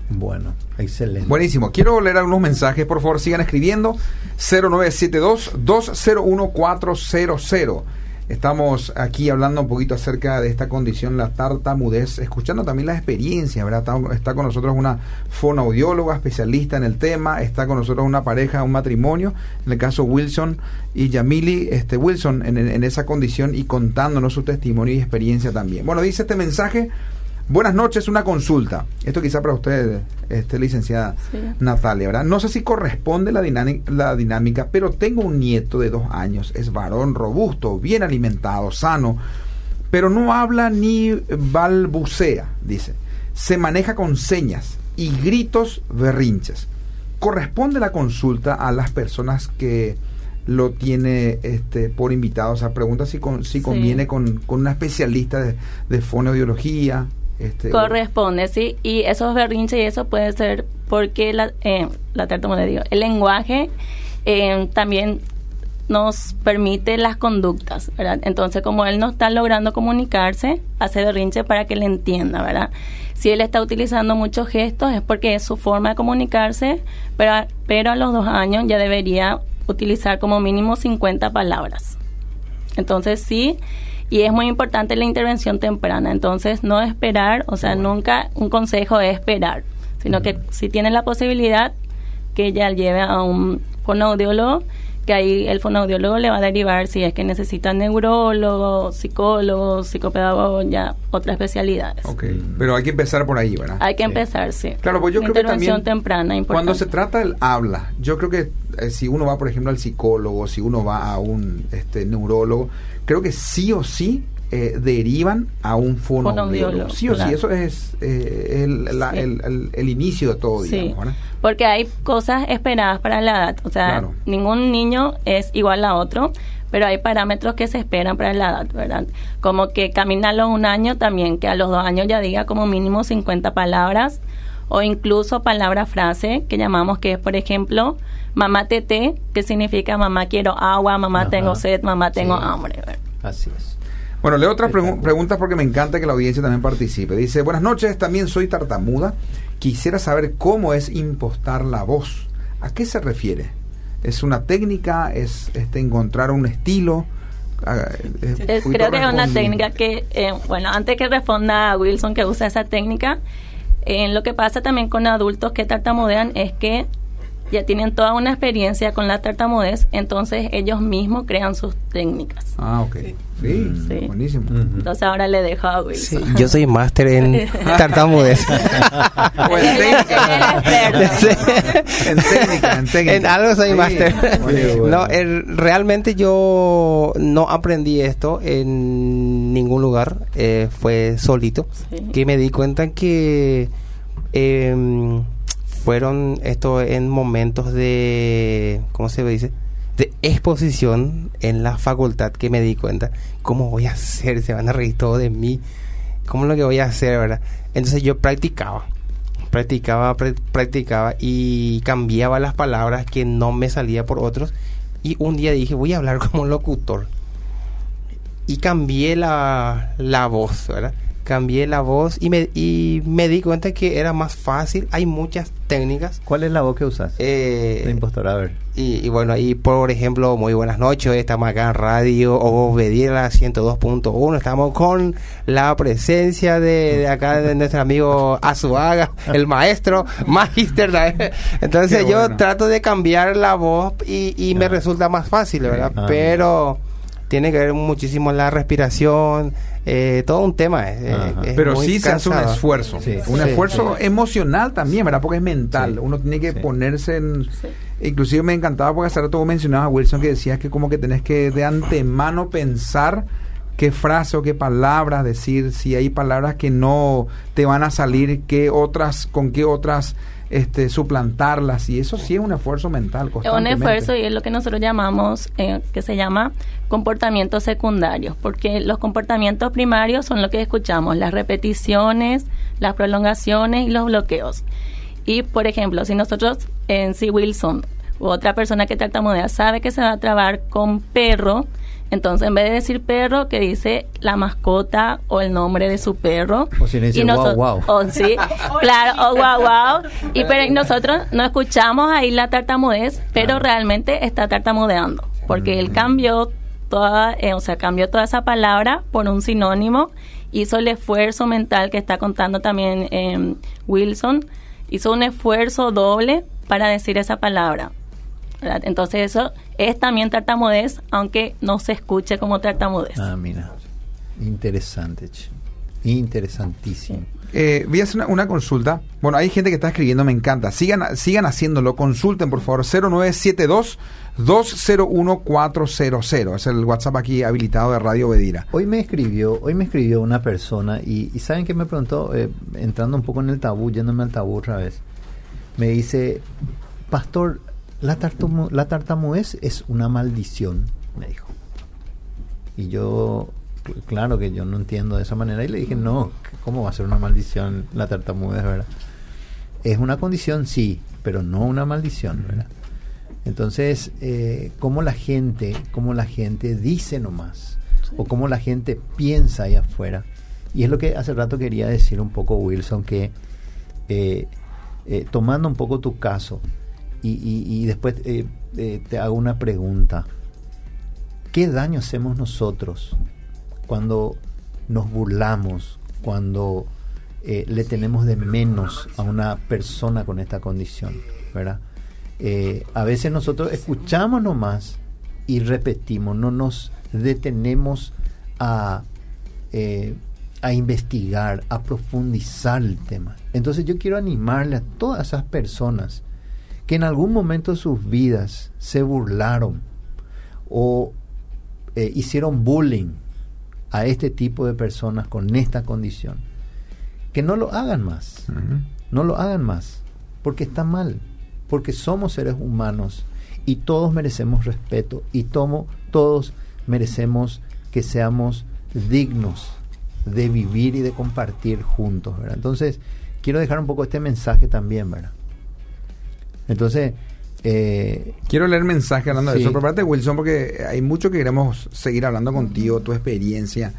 Bueno, excelente. Buenísimo. Quiero leer algunos mensajes, por favor, sigan escribiendo. 0972-201-400. Estamos aquí hablando un poquito acerca de esta condición, la tartamudez, escuchando también la experiencia, ¿verdad? Está, con nosotros una fonoaudióloga especialista en el tema, está con nosotros una pareja, un matrimonio, en el caso Wilson y Yamili, este Wilson en- en esa condición y contándonos su testimonio y experiencia también. Bueno, dice este mensaje, buenas noches, una consulta. Esto quizá para usted, este, licenciada Sí. Natalia, ¿verdad? No sé si corresponde la, dinámica, la dinámica, pero tengo un nieto de dos años, es varón, robusto, bien alimentado, sano, pero no habla ni balbucea, dice. Se maneja con señas y gritos berrinches. ¿Corresponde la consulta a las personas que lo tiene este, por invitado? O sea, pregunta si, con, si Sí. conviene con, con una especialista de, de fonoaudiología. Este, Corresponde, sí, y esos berrinches y eso puede ser porque la, eh, la tartamudez, digo, el lenguaje eh, también nos permite las conductas, ¿verdad? Entonces, como él no está logrando comunicarse, hace berrinche para que le entienda, ¿verdad? Si él está utilizando muchos gestos es porque es su forma de comunicarse, pero, pero a los dos años ya debería utilizar como mínimo 50 palabras. Entonces sí, y es muy importante la intervención temprana. Entonces no esperar, o sea, nunca un consejo es esperar, sino que si tiene la posibilidad que ella lleve a un fonoaudiólogo que ahí el fonoaudiólogo le va a derivar si es que necesita neurólogo, psicólogo, psicopedagogo, ya otras especialidades. Ok, pero hay que empezar por ahí, ¿verdad? Hay que empezar, sí. Claro, pues yo Una creo que también temprana, importante. Cuando se trata del habla, yo creo que eh, si uno va, por ejemplo, al psicólogo, si uno va a un este, neurólogo, creo que sí o sí eh, derivan a un fonoaudiólogo. Sí o claro. sí, eso es eh, el, la- Sí. el- el- el inicio de todo, Sí, digamos, ¿verdad? porque hay cosas esperadas para la edad. O sea, Claro. ningún niño es igual a otro, pero hay parámetros que se esperan para la edad, ¿verdad? Como que caminarlo un año también, que a los dos años ya diga como mínimo 50 palabras, o incluso palabra frase, que llamamos que es, por ejemplo, mamá tete, que significa mamá quiero agua, mamá Ajá. tengo sed, mamá tengo Sí. hambre. ¿verdad? Así es. Bueno, leo otras pregu- preguntas porque me encanta que la audiencia también participe. Dice, buenas noches, también soy tartamuda. Quisiera saber cómo es impostar la voz. ¿A qué se refiere? ¿Es una técnica? ¿Es este, encontrar un estilo? Ah, eh, Es- creo que es una técnica que, eh, bueno, antes que responda a Wilson que usa esa técnica, eh, lo que pasa también con adultos que tartamudean es que ya tienen toda una experiencia con la tartamudez, entonces ellos mismos crean sus técnicas. Ah, ok. Sí, Sí. buenísimo. Entonces ahora le dejo a Sí, Wilson. yo soy máster en tartamudez. O en técnica. en técnica, en técnica. En algo soy Sí, máster. No, el- realmente yo no aprendí esto en ningún lugar. eh, fue solito. Sí. Que me di cuenta que em, fueron esto en momentos de. ¿Cómo se dice? De exposición en la facultad que me di cuenta. ¿Cómo voy a hacer? Se van a reír todo de mí. ¿Cómo es lo que voy a hacer, verdad? Entonces yo practicaba practicaba, pra- practicaba y cambiaba las palabras que no me salía por otros. Y un día dije, voy a hablar como locutor. Y cambié la, la voz, ¿verdad? Cambié la voz y me, y me di cuenta que era más fácil. Hay muchas técnicas. ¿Cuál es la voz que usas? Eh, de impostor, a ver. y, y bueno, ahí por ejemplo, muy buenas noches, estamos acá en Radio Obedira 102.1, estamos con la presencia de, de acá de *laughs* nuestro amigo Azuaga, el maestro, magister. Entonces yo trato de cambiar la voz y, y me resulta más fácil, ¿verdad? Ah. Pero tiene que ver muchísimo la respiración, eh, todo un tema. eh, es Pero muy sí se hace un esfuerzo. Sí. Un Sí. esfuerzo emocional también, ¿verdad? Porque es mental. Sí. Uno tiene que Sí. ponerse en... Sí. Inclusive me encantaba porque hace rato vos mencionabas, Wilson, que decías que como que tenés que de antemano pensar qué frase o qué palabras decir, si hay palabras que no te van a salir, qué otras, con qué otras este, suplantarlas. Y eso sí es un esfuerzo mental. Es un esfuerzo y es lo que nosotros llamamos, eh, que se llama comportamientos secundarios, porque los comportamientos primarios son lo que escuchamos, las repeticiones, las prolongaciones y los bloqueos. Y, por ejemplo, si nosotros en si Wilson u otra persona que tartamudea sabe que se va a trabar con perro, entonces en vez de decir perro, que dice la mascota o el nombre de su perro. O si le dice Y guau. o sí, *laughs* claro, o guau guau. Y pero nosotros no escuchamos ahí la tartamudez, pero realmente está tartamudeando, porque él cambió toda, eh, o sea, cambió toda esa palabra por un sinónimo, hizo el esfuerzo mental que está contando también eh, Wilson, hizo un esfuerzo doble para decir esa palabra. ¿verdad? Entonces eso es también tartamudez, aunque no se escuche como tartamudez. Ah, mira. Interesante, che. Interesantísimo. Eh, voy a hacer una, una consulta. Bueno, hay gente que está escribiendo, me encanta. Sigan, sigan haciéndolo, consulten por favor. 0972 201 Es el WhatsApp aquí habilitado de Radio Bedira. Hoy me escribió, hoy me escribió una persona y, y saben que me preguntó, Eh, entrando un poco en el tabú, yéndome al tabú otra vez, me dice, pastor, la, tartamu- la tartamudez es una maldición, me dijo. Y yo, cl- claro que yo no entiendo de esa manera y le dije, no, ¿cómo va a ser una maldición la tartamudez, verdad? Es una condición, sí, pero no una maldición, ¿verdad? Entonces, eh, cómo la gente, cómo la gente dice nomás, o cómo la gente piensa allá afuera. Y es lo que hace rato quería decir un poco, Wilson, que eh, eh, tomando un poco tu caso, y, y- después eh, eh, te hago una pregunta. ¿Qué daño hacemos nosotros cuando nos burlamos, cuando eh, le tenemos de menos a una persona con esta condición? ¿verdad? eh, a veces nosotros escuchamos nomás y repetimos, no nos detenemos a, a investigar, a profundizar el tema. Entonces yo quiero animarle a todas esas personas que en algún momento de sus vidas se burlaron o eh, hicieron bullying a este tipo de personas con esta condición, que no lo hagan más, no lo hagan más, porque está mal, porque somos seres humanos y todos merecemos respeto y tomo, todos merecemos que seamos dignos de vivir y de compartir juntos, ¿verdad? Entonces, quiero dejar un poco este mensaje también, ¿verdad? Entonces, eh, Quiero leer mensaje hablando de eso. Prepárate, Wilson, porque hay mucho que queremos seguir hablando contigo, tu experiencia.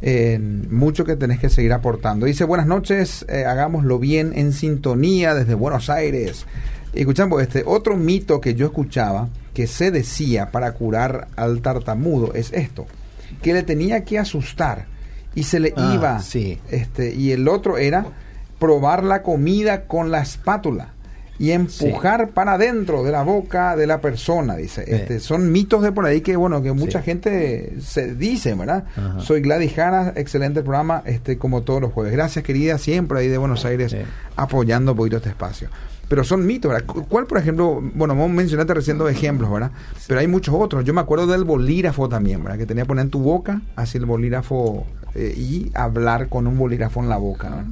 eh, mucho que tenés que seguir aportando. Dice, buenas noches, eh, hagámoslo bien en sintonía desde Buenos Aires. Escuchamos este otro mito que yo escuchaba que se decía para curar al tartamudo es esto, que le tenía que asustar y se le Ah, iba sí. este y el otro era probar la comida con la espátula y empujar para adentro de la boca de la persona, dice. Este, son mitos de por ahí que, bueno, que mucha gente se dice, ¿verdad? Ajá. Soy Gladys Jara, excelente programa, este, como todos los jueves. Gracias, querida, siempre ahí de Buenos Aires apoyando un poquito este espacio. Pero son mitos, ¿verdad? Cu- ¿Cuál, por ejemplo, bueno, vos mencionaste recién dos ejemplos, ¿verdad? Pero hay muchos otros. Yo me acuerdo del bolígrafo también, ¿verdad? Que tenía que poner en tu boca, así el bolígrafo, eh, y hablar con un bolígrafo en la boca, ¿verdad?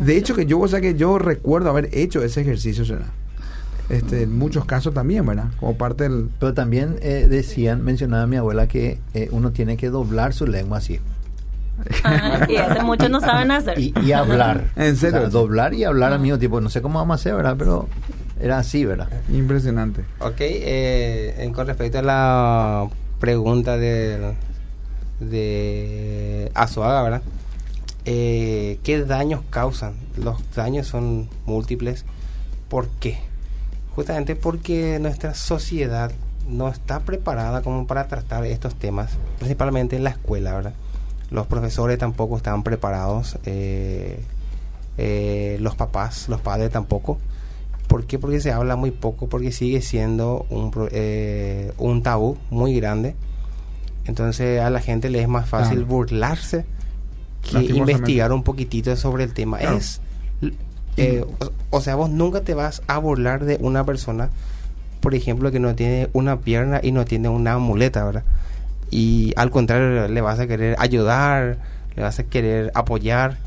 De hecho, que yo, o sea, que yo recuerdo haber hecho ese ejercicio, ¿verdad? Este, en muchos casos también, ¿verdad? Como parte del... Pero también eh, decían, mencionaba mi abuela que eh, uno tiene que doblar su lengua así. Ah, y eso muchos no saben hacer. Y, y hablar. *laughs* ¿En serio? O sea, doblar y hablar al mismo tiempo. No sé cómo vamos a hacer, ¿verdad? Pero era así, ¿verdad? Impresionante. Ok, eh, en- con respecto a la pregunta de, de Azuaga, ¿verdad? Eh, ¿Qué daños causan? Los daños son múltiples. ¿Por qué? Justamente porque nuestra sociedad no está preparada como para tratar estos temas, principalmente en la escuela, ¿verdad? Los profesores tampoco están preparados, eh, eh, los papás, los padres tampoco. ¿Por qué? Porque se habla muy poco, porque sigue siendo un, eh, un tabú muy grande. Entonces a la gente le es más fácil burlarse que investigar un poquitito sobre el tema. Claro. Es, eh, o, o sea, vos nunca te vas a burlar de una persona, por ejemplo, que no tiene una pierna y no tiene una muleta, ¿verdad? Y al contrario, le vas a querer ayudar, le vas a querer apoyar.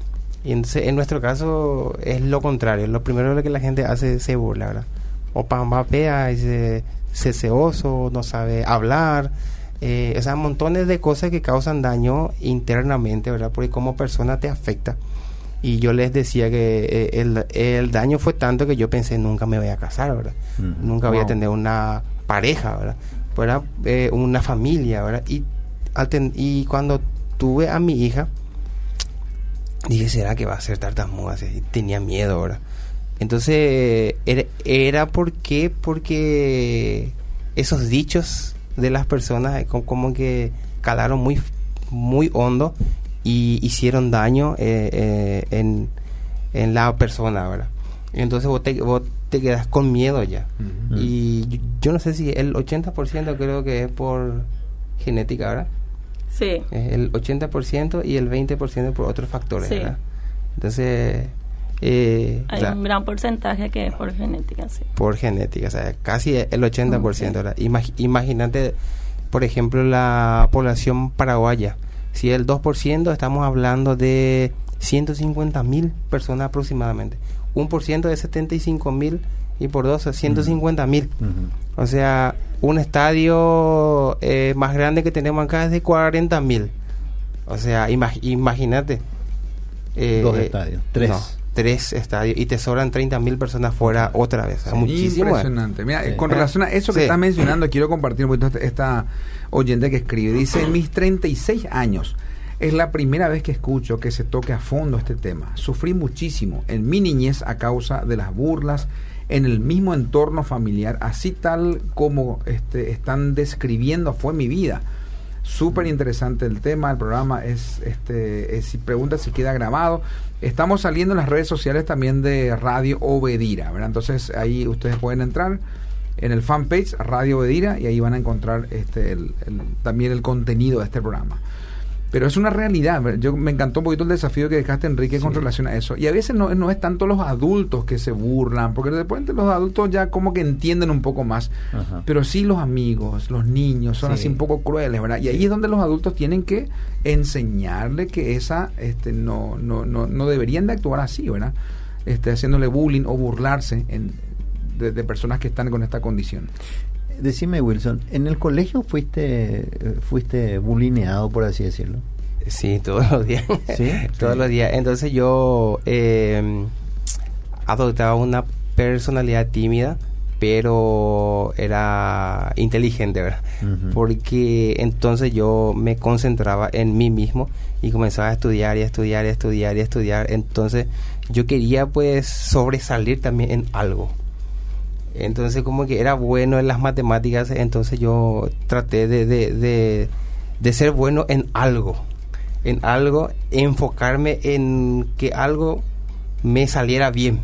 Y entonces, en nuestro caso es lo contrario. Lo primero que la gente hace es se burla, ¿verdad? O pambapea, dice ceseoso, no sabe hablar. Eh, o sea, montones de cosas que causan daño internamente, ¿verdad? Porque como persona te afecta. Y yo les decía que eh, el, el daño fue tanto que yo pensé nunca me voy a casar, ¿verdad? Nunca voy a tener una pareja, ¿verdad? Fuera eh, una familia, ¿verdad? Y, al ten- y cuando tuve a mi hija, dije, ¿será que va a ser tartamuda? Así, Tenía miedo, ¿verdad? Entonces, era, era porque, porque esos dichos de las personas eh, co- como que calaron muy, muy hondo y hicieron daño eh, eh, en, en la persona, ¿verdad? Entonces vos te, vos te quedas con miedo ya. Y yo, yo no sé si el 80% creo que es por genética, ¿verdad? Sí. Es el 80% y el 20% por otros factores, Sí. ¿verdad? Entonces, eh, Hay la- un gran porcentaje que es por genética, sí. por genética, o sea, casi el 80%. ¿verdad? Imag- Imagínate, por ejemplo, la población paraguaya. Si el 2%, estamos hablando de 150 mil personas aproximadamente. Un por ciento de 75 mil y por dos, 150 mil. O sea, un estadio eh, más grande que tenemos acá es de 40 mil. O sea, imag- imagínate. eh, Dos estadios, tres. no, tres estadios. Y te sobran 30 mil personas fuera otra vez. Sea, muchísimo. ¿eh? Impresionante. Mira, Sí. con relación a eso que Sí. estás mencionando, quiero compartir un poquito esta, esta oyente que escribe. Dice, en mis 36 años es la primera vez que escucho que se toque a fondo este tema. Sufrí muchísimo en mi niñez a causa de las burlas en el mismo entorno familiar, así tal como este, están describiendo fue mi vida. Súper interesante el tema, el programa es, este, pregunta si queda grabado. Estamos saliendo en las redes sociales también de Radio Obedira. Entonces ahí ustedes pueden entrar en el fanpage Radio Obedira y ahí van a encontrar este, el- también el contenido de este programa. Pero es una realidad. Yo me encantó un poquito el desafío que dejaste, Enrique, con relación a eso. Y a veces no, no es tanto los adultos que se burlan, porque de repente los adultos ya como que entienden un poco más. Ajá. Pero sí los amigos, los niños, son Sí. así un poco crueles, ¿verdad? Y ahí es donde los adultos tienen que enseñarle que esa este, no, no, no, no deberían de actuar así, ¿verdad? Este, haciéndole bullying o burlarse en- de, de personas que están con esta condición. Decime, Wilson, ¿en el colegio fuiste fuiste bulineado, por así decirlo? Sí, todos los días. *laughs* ¿Sí? *laughs* todos los días. Entonces yo eh, adoptaba una personalidad tímida, pero era inteligente, ¿verdad? Porque entonces yo me concentraba en mí mismo y comenzaba a estudiar y a estudiar y a estudiar y a estudiar. Entonces yo quería pues sobresalir también en algo. Entonces como que era bueno en las matemáticas, entonces yo traté de, de, de, de ser bueno en algo. En algo, enfocarme en que algo me saliera bien.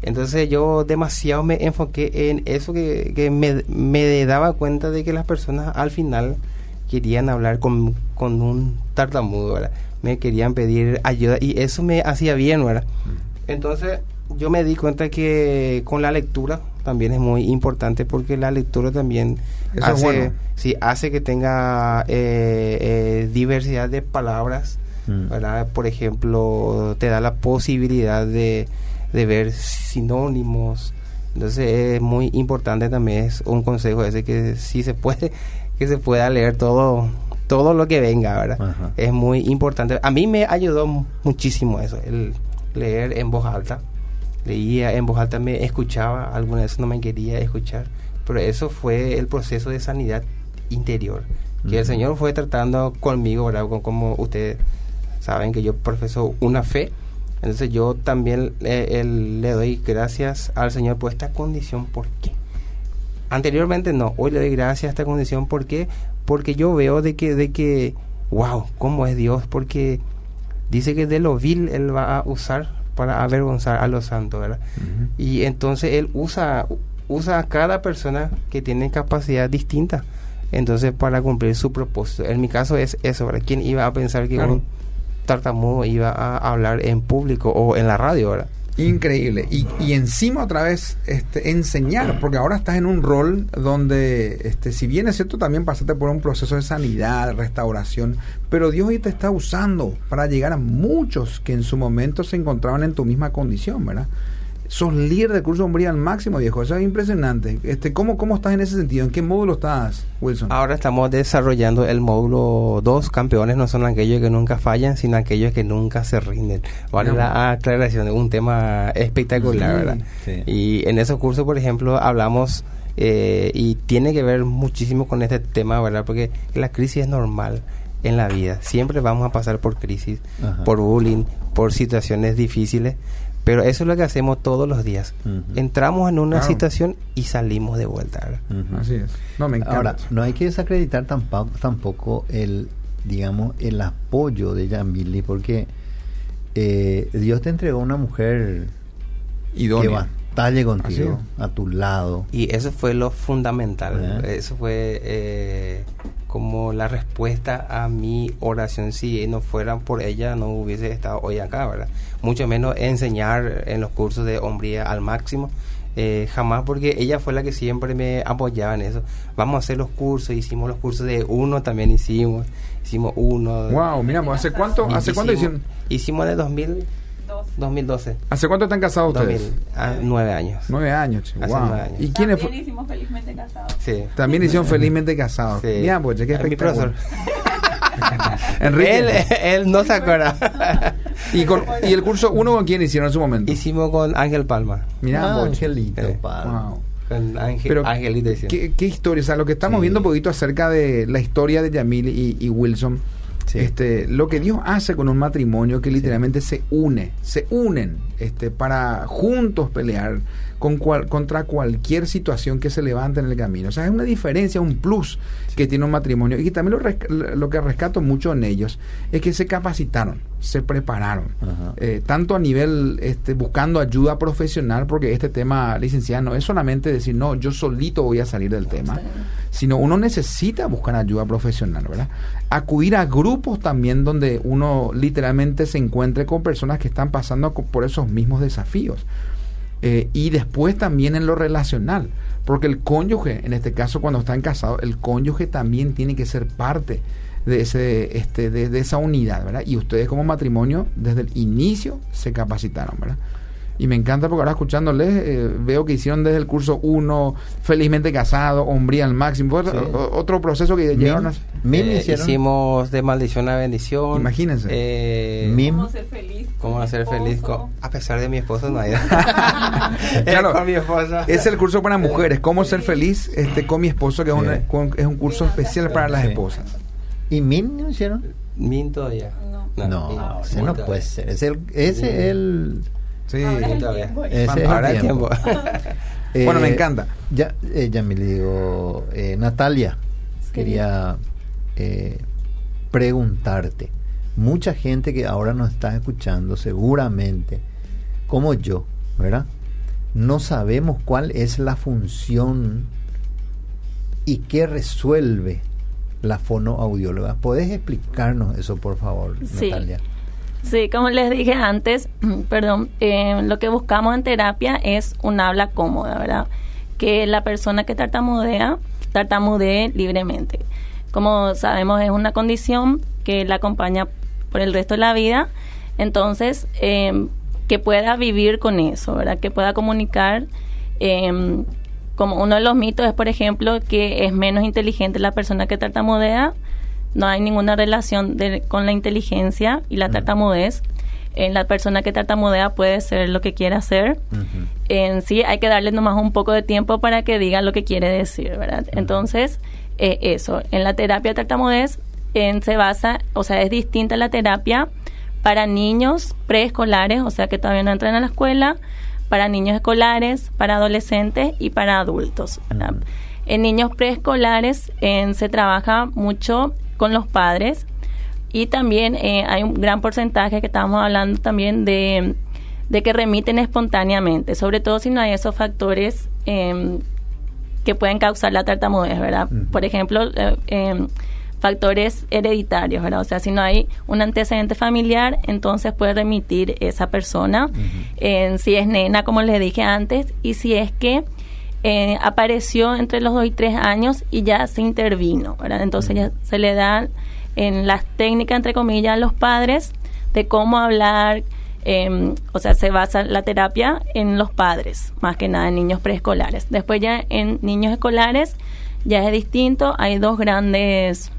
Entonces yo demasiado me enfoqué en eso que, que me, me daba cuenta de que las personas al final querían hablar con, con un tartamudo, ¿verdad? Me querían pedir ayuda y eso me hacía bien, ¿verdad? Entonces yo me di cuenta que con la lectura también es muy importante porque la lectura también Eso hace, bueno. sí, hace que tenga eh, eh, diversidad de palabras, Mm. ¿verdad? Por ejemplo, te da la posibilidad de, de ver sinónimos. Entonces es muy importante también, es un consejo ese que sí se puede, *laughs* que se pueda leer todo todo lo que venga, ¿verdad? Ajá. Es muy importante. A mí me ayudó mu- muchísimo eso, el leer en voz alta. Leía en voz alta, me escuchaba, algunas veces no me quería escuchar, pero eso fue el proceso de sanidad interior, que el. Señor fue tratando conmigo, ¿verdad? Como ustedes saben que yo profeso una fe, entonces yo también eh, el- le doy gracias al Señor por esta condición. ¿Por qué? Anteriormente no, hoy le doy gracias a esta condición. ¿Por qué? Porque yo veo de que, de que, wow, ¿cómo es Dios? Porque dice que de lo vil Él va a usar para avergonzar a los santos, ¿verdad? Y entonces Él usa, usa a cada persona que tiene capacidad distinta. Entonces, para cumplir su propósito. En mi caso es eso, ¿verdad? ¿Quién iba a pensar que Claro. un tartamudo iba a hablar en público o en la radio, ¿verdad? Increíble. Y, y encima otra vez este, enseñar, porque ahora estás en un rol donde, este, si bien es cierto, también pasaste por un proceso de sanidad, restauración, pero Dios hoy te está usando para llegar a muchos que en su momento se encontraban en tu misma condición, ¿verdad? Sos líder de curso de hombría al máximo, viejo. Eso es impresionante. Este, ¿cómo, ¿Cómo estás en ese sentido? ¿En qué módulo estás, Wilson? Ahora estamos desarrollando el módulo 2. Campeones no son aquellos que nunca fallan, sino aquellos que nunca se rinden. Vale la aclaración, un tema espectacular, Sí, ¿verdad? sí. Y en esos cursos, por ejemplo, hablamos eh, y tiene que ver muchísimo con este tema, ¿verdad? Porque la crisis es normal en la vida. Siempre vamos a pasar por crisis, Ajá. por bullying, por situaciones difíciles. Pero eso es lo que hacemos todos los días. Entramos en una Claro. situación y salimos de vuelta. Así es. No, me encanta. Ahora, no hay que desacreditar tampoco, tampoco el, digamos, el apoyo de Yamili, porque eh, Dios te entregó una mujer Idónea. que batalle contigo, a tu lado. Y eso fue lo fundamental. Ajá. Eso fue eh, como la respuesta a mi oración. Si no fueran por ella, no hubiese estado hoy acá, ¿verdad? Mucho menos enseñar en los cursos de hombría al máximo. Eh, jamás porque ella fue la que siempre me apoyaba en eso. Vamos a hacer los cursos, hicimos los cursos de uno también hicimos, hicimos uno. Wow, mira, pues, ¿hace cuánto, hace cuánto hicieron? Hicimos de 2000, 2012. ¿Hace cuánto están casados ustedes? 2000, ah, nueve años. Nueve años, che. Hace wow. nueve años. ¿Y quiénes fue- También hicimos felizmente casados. Sí. También hicieron *laughs* felizmente casados. Sí. Mira, pues, qué Ah, mi espectacular. profesor. *laughs* *laughs* Enrique. Él, él no se acuerda. *laughs* ¿Y, con- ¿Y el curso uno con quién hicieron en su momento? Hicimos con Ángel Palma. Mira, Ah. Angelito, Eh, Palma. Wow. Con Ángel, Pero, Angelito hicimos. ¿qué, qué historia? O sea, lo que estamos Sí. viendo un poquito acerca de la historia de Yamil y, y Wilson. Sí. Este, lo que Dios hace con un matrimonio que literalmente se une, se unen este, para juntos pelear con cual, contra cualquier situación que se levante en el camino. O sea, es una diferencia, un plus que tiene un matrimonio. Y también lo, lo que rescato mucho en ellos es que se capacitaron, se prepararon, eh, tanto a nivel este, buscando ayuda profesional, porque este tema, licenciada, no es solamente decir, no, yo solito voy a salir del tema, sino uno necesita buscar ayuda profesional, ¿verdad? Acudir a grupos también donde uno literalmente se encuentre con personas que están pasando por esos mismos desafíos. Eh, y después también en lo relacional, porque el cónyuge, en este caso cuando están casados, el cónyuge también tiene que ser parte de, ese, este, de, de esa unidad, ¿verdad? Y ustedes como matrimonio desde el inicio se capacitaron, ¿verdad? Y me encanta porque ahora escuchándoles eh, veo que hicieron desde el curso 1, felizmente casado, hombría al máximo, otro proceso que llegaron a... Eh, hicimos de maldición a bendición. Imagínense. Eh, Mim. Cómo ser feliz. ¿Cómo hacer feliz con- a pesar de mi esposo no hay. *laughs* *laughs* Claro, con mi esposa. es el curso para mujeres, cómo ser feliz este, con mi esposo, que es, un, con- es un curso especial para las Sí. esposas. ¿Y Min no hicieron? Min todavía. No, ese no puede ser. Es el, ese es el. Sí, todavía. El Ahora hay tiempo. *laughs* Bueno, me encanta. Ya, eh, ya me le digo, eh, Natalia, quería eh, preguntarte. Mucha gente que ahora nos está escuchando, seguramente, como yo, ¿verdad? No sabemos cuál es la función y qué resuelve la fonoaudióloga. ¿Podés explicarnos eso, por favor, Sí. Natalia? Sí, como les dije antes, *clears throat* perdón, eh, lo que buscamos en terapia es un habla cómoda, ¿verdad? Que la persona que tartamudea, tartamudee libremente. Como sabemos, es una condición que la acompaña por el resto de la vida, entonces, eh, que pueda vivir con eso, ¿verdad? Que pueda comunicar. eh, como uno de los mitos es, por ejemplo, que es menos inteligente la persona que tartamudea, no hay ninguna relación de- con la inteligencia y la tartamudez. En la persona que tartamudea puede ser lo que quiera hacer. En sí hay que darle nomás un poco de tiempo para que diga lo que quiere decir, ¿verdad? Entonces, eh, eso, en la terapia de tartamudez en, se basa, o sea, es distinta la terapia para niños preescolares, o sea, que todavía no entran a la escuela, para niños escolares, para adolescentes y para adultos. ¿verdad? En niños preescolares en, se trabaja mucho con los padres y también eh, hay un gran porcentaje que estábamos hablando también de, de que remiten espontáneamente, sobre todo si no hay esos factores em, que pueden causar la tartamudez, ¿verdad? Por ejemplo, eh, em, factores hereditarios, ¿verdad? O sea, si no hay un antecedente familiar, entonces puede remitir esa persona. Si es nena, como les dije antes, y si es que eh, apareció entre los 2 y 3 años y ya se intervino, ¿verdad? Entonces ya se le da en las técnicas, entre comillas, a los padres de cómo hablar, eh, o sea, se basa la terapia en los padres, más que nada en niños preescolares. Después ya en niños escolares ya es distinto, hay dos grandes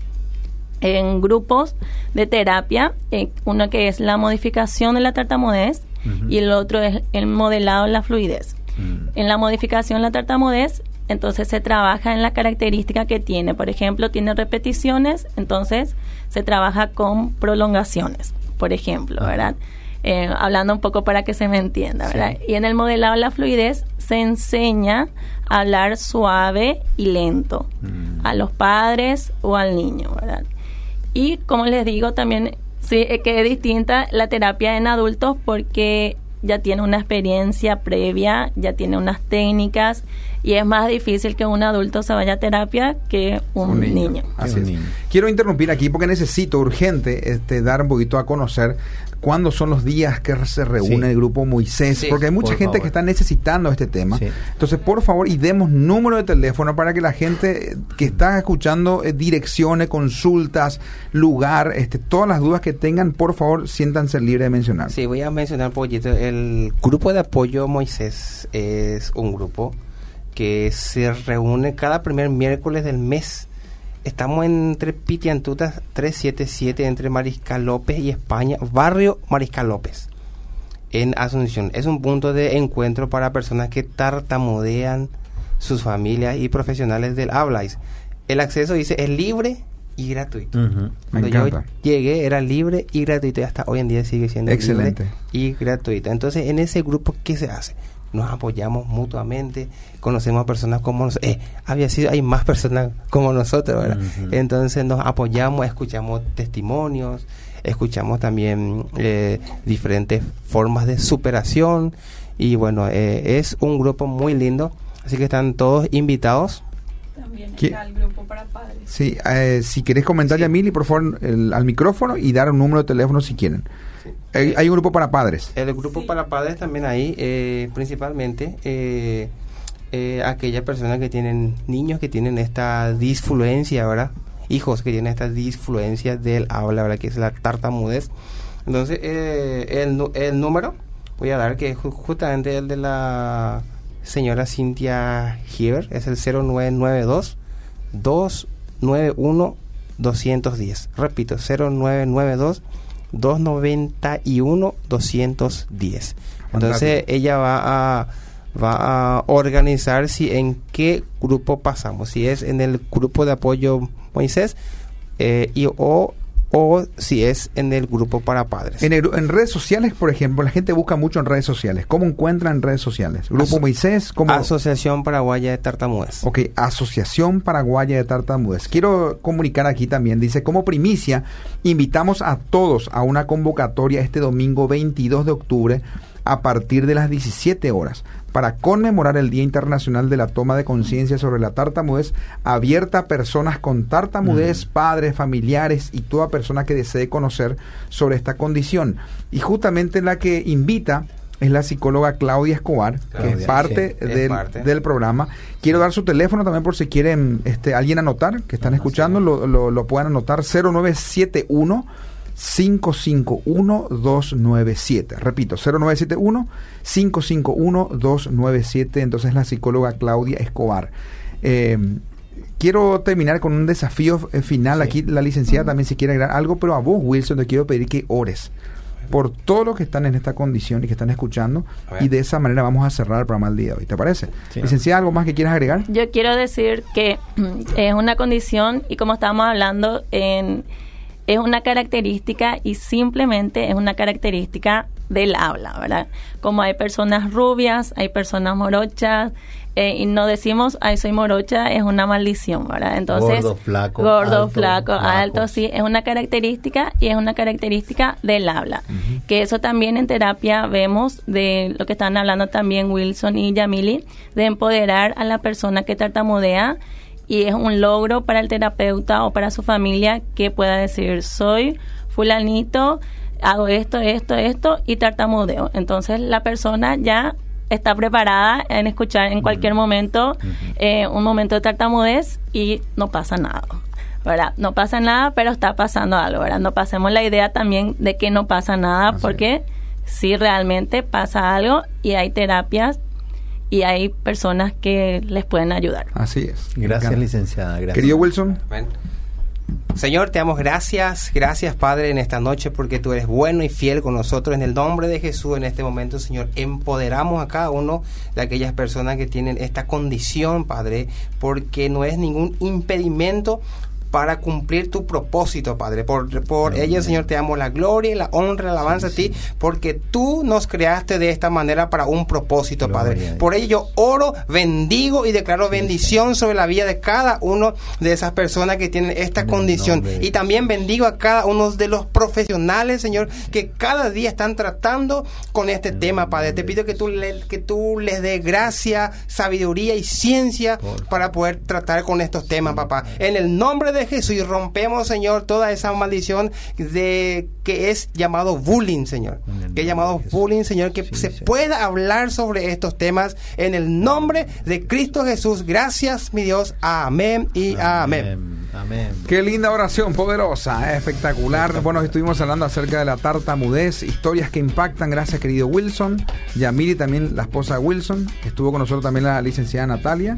en grupos de terapia, eh, uno que es la modificación de la tartamudez y el otro es el modelado de la fluidez. En la modificación la tartamudez, entonces se trabaja en la característica que tiene. Por ejemplo, tiene repeticiones, entonces se trabaja con prolongaciones, por ejemplo, ¿verdad? Eh, hablando un poco para que se me entienda, ¿verdad? Y en el modelado de la fluidez se enseña a hablar suave y lento a los padres o al niño, ¿verdad? Y como les digo, también sí que es distinta la terapia en adultos porque ya tiene una experiencia previa, ya tiene unas técnicas y es más difícil que un adulto se vaya a terapia que un, niño. Así es. Quiero interrumpir aquí porque necesito urgente este, dar un poquito a conocer cuándo son los días que se reúne Sí. el grupo Moisés, Sí, porque hay mucha gente favor. que está necesitando este tema. Entonces, por favor, y demos número de teléfono para que la gente que está escuchando eh, direcciones, consultas, lugar, este, todas las dudas que tengan, por favor, siéntanse libres de mencionar. Sí, voy a mencionar un poquito. El grupo de apoyo Moisés es un grupo que se reúne cada primer miércoles del mes. Estamos entre Pitiantutas 377, entre Mariscal López y España, barrio Mariscal López, en Asunción. Es un punto de encuentro para personas que tartamudean, sus familias y profesionales del habláis. El acceso, dice, es libre y gratuito. Me Cuando yo llegué era libre y gratuito y hasta hoy en día sigue siendo Excelente. libre y gratuita. Entonces, en ese grupo, ¿qué se hace? Nos apoyamos mutuamente, conocemos personas como nosotros, eh, había sido, hay más personas como nosotros, ¿verdad? Entonces nos apoyamos, escuchamos testimonios, escuchamos también eh, diferentes formas de superación y bueno, eh, es un grupo muy lindo, así que están todos invitados. También está el grupo para padres. Sí, eh, si querés comentar, Yamili, por favor, el- al micrófono y dar un número de teléfono si quieren. Hay, hay un grupo para padres. El grupo para padres también ahí, eh, principalmente eh, eh, aquellas personas que tienen niños que tienen esta disfluencia, ¿verdad? Hijos que tienen esta disfluencia del habla, ¿verdad? Que es la tartamudez. Entonces, eh, el, el número, voy a dar que es ju- justamente el de la señora Cintia Heber, es el 0992 291 210. Repito, 0992 291 210. Entonces ella va a va a organizar si en qué grupo pasamos, si es en el grupo de apoyo Moisés eh, y o o si es en el grupo para padres. En, el- en redes sociales, por ejemplo, la gente busca mucho en redes sociales. ¿Cómo encuentran en redes sociales? Grupo Aso- Moisés, ¿cómo? Asociación Paraguaya de Tartamudez. Ok, Asociación Paraguaya de Tartamudez. Quiero comunicar aquí también, dice, como primicia, invitamos a todos a una convocatoria este domingo 22 de octubre a partir de las 17 horas para conmemorar el Día Internacional de la Toma de Conciencia sobre la Tartamudez, abierta a personas con tartamudez, padres, familiares y toda persona que desee conocer sobre esta condición. Y justamente la que invita es la psicóloga Claudia Escobar, que es parte, sí, es del, parte. del programa. Quiero dar su teléfono también por si quieren este, alguien anotar, que están escuchando, lo, lo, lo puedan anotar, 0971 551 297. Repito, 0971 551 297. Entonces la psicóloga Claudia Escobar. Eh, quiero terminar con un desafío eh, final. Aquí la licenciada también si quiere agregar algo, pero a vos, Wilson, te quiero pedir que ores por todos los que están en esta condición y que están escuchando. Y de esa manera vamos a cerrar el programa del día de hoy. ¿Te parece? Sí. Licenciada, ¿algo más que quieras agregar? Yo quiero decir que *clears throat* es una condición y como estábamos hablando, en, es una característica y simplemente es una característica del habla, ¿verdad? Como hay personas rubias, hay personas morochas, eh, y no decimos, ay, soy morocha, es una maldición, ¿verdad? Entonces, Gordo, flaco, gordo, alto, flaco, bajo. alto, sí, es una característica y es una característica del habla. Que eso también en terapia vemos de lo que están hablando también Wilson y Yamili, de empoderar a la persona que tartamudea y es un logro para el terapeuta o para su familia que pueda decir, soy fulanito, hago esto, esto, esto y tartamudeo. Entonces la persona ya está preparada en escuchar en cualquier momento eh, un momento de tartamudez y no pasa nada. ¿verdad? No pasa nada, pero está pasando algo, ¿verdad? No pasemos la idea también de que no pasa nada, porque sí realmente pasa algo y hay terapias y hay personas que les pueden ayudar. Así es. Gracias, licenciada. Gracias. Querido Wilson. Señor, te damos gracias, gracias Padre en esta noche porque tú eres bueno y fiel con nosotros. En el nombre de Jesús en este momento, Señor, empoderamos a cada uno de aquellas personas que tienen esta condición, Padre, porque no es ningún impedimento para cumplir tu propósito, Padre. Por, por ello, Señor, te damos la gloria y la honra, la alabanza a ti, porque tú nos creaste de esta manera para un propósito, Padre. Por ello, yo oro, bendigo y declaro bendición sobre la vida de cada uno de esas personas que tienen esta condición. Y también bendigo a cada uno de los profesionales, Señor, que cada día están tratando con este tema, Padre. Te pido que tú, le- que tú les dé gracia, sabiduría y ciencia para poder tratar con estos temas, papá. En el nombre de Jesús y rompemos, Señor, toda esa maldición de que es llamado bullying, Señor. Que es llamado bullying, Señor, que se pueda hablar sobre estos temas en el nombre de Cristo Jesús. Gracias, mi Dios. Amén y amén. Amén. Qué linda oración, poderosa, eh, espectacular. Bueno, estuvimos hablando acerca de la tartamudez, historias que impactan. Gracias, querido Wilson. Yamiri, también la esposa de Wilson. Estuvo con nosotros también la licenciada Natalia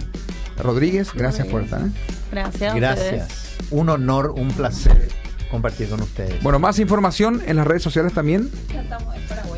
Rodríguez. Gracias por estar. ¿eh? Gracias. Gracias. Un honor, un placer compartir con ustedes. Bueno, más información en las redes sociales también.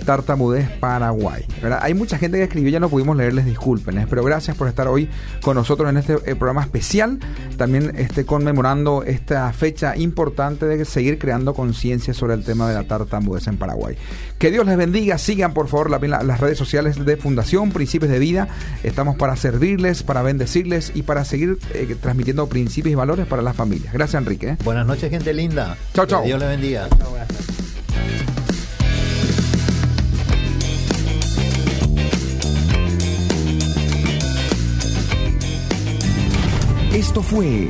Tartamudez Paraguay. ¿verdad? Hay mucha gente que escribió, ya no pudimos leerles, disculpen, ¿eh? pero gracias por estar hoy con nosotros en este eh, programa especial, también este, conmemorando esta fecha importante de seguir creando conciencia sobre el tema de la tartamudez en Paraguay. Que Dios les bendiga, sigan por favor la- la- las redes sociales de Fundación Principios de Vida, estamos para servirles, para bendecirles y para seguir eh, transmitiendo principios y valores para las familias. Gracias Enrique. ¿eh? Buenas noches, gente linda. Chao, Que chao. Dios le bendiga. Esto fue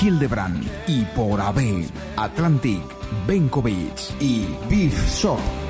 Hildebrand y por AB, Atlantic, Benkovic y Beef Shop.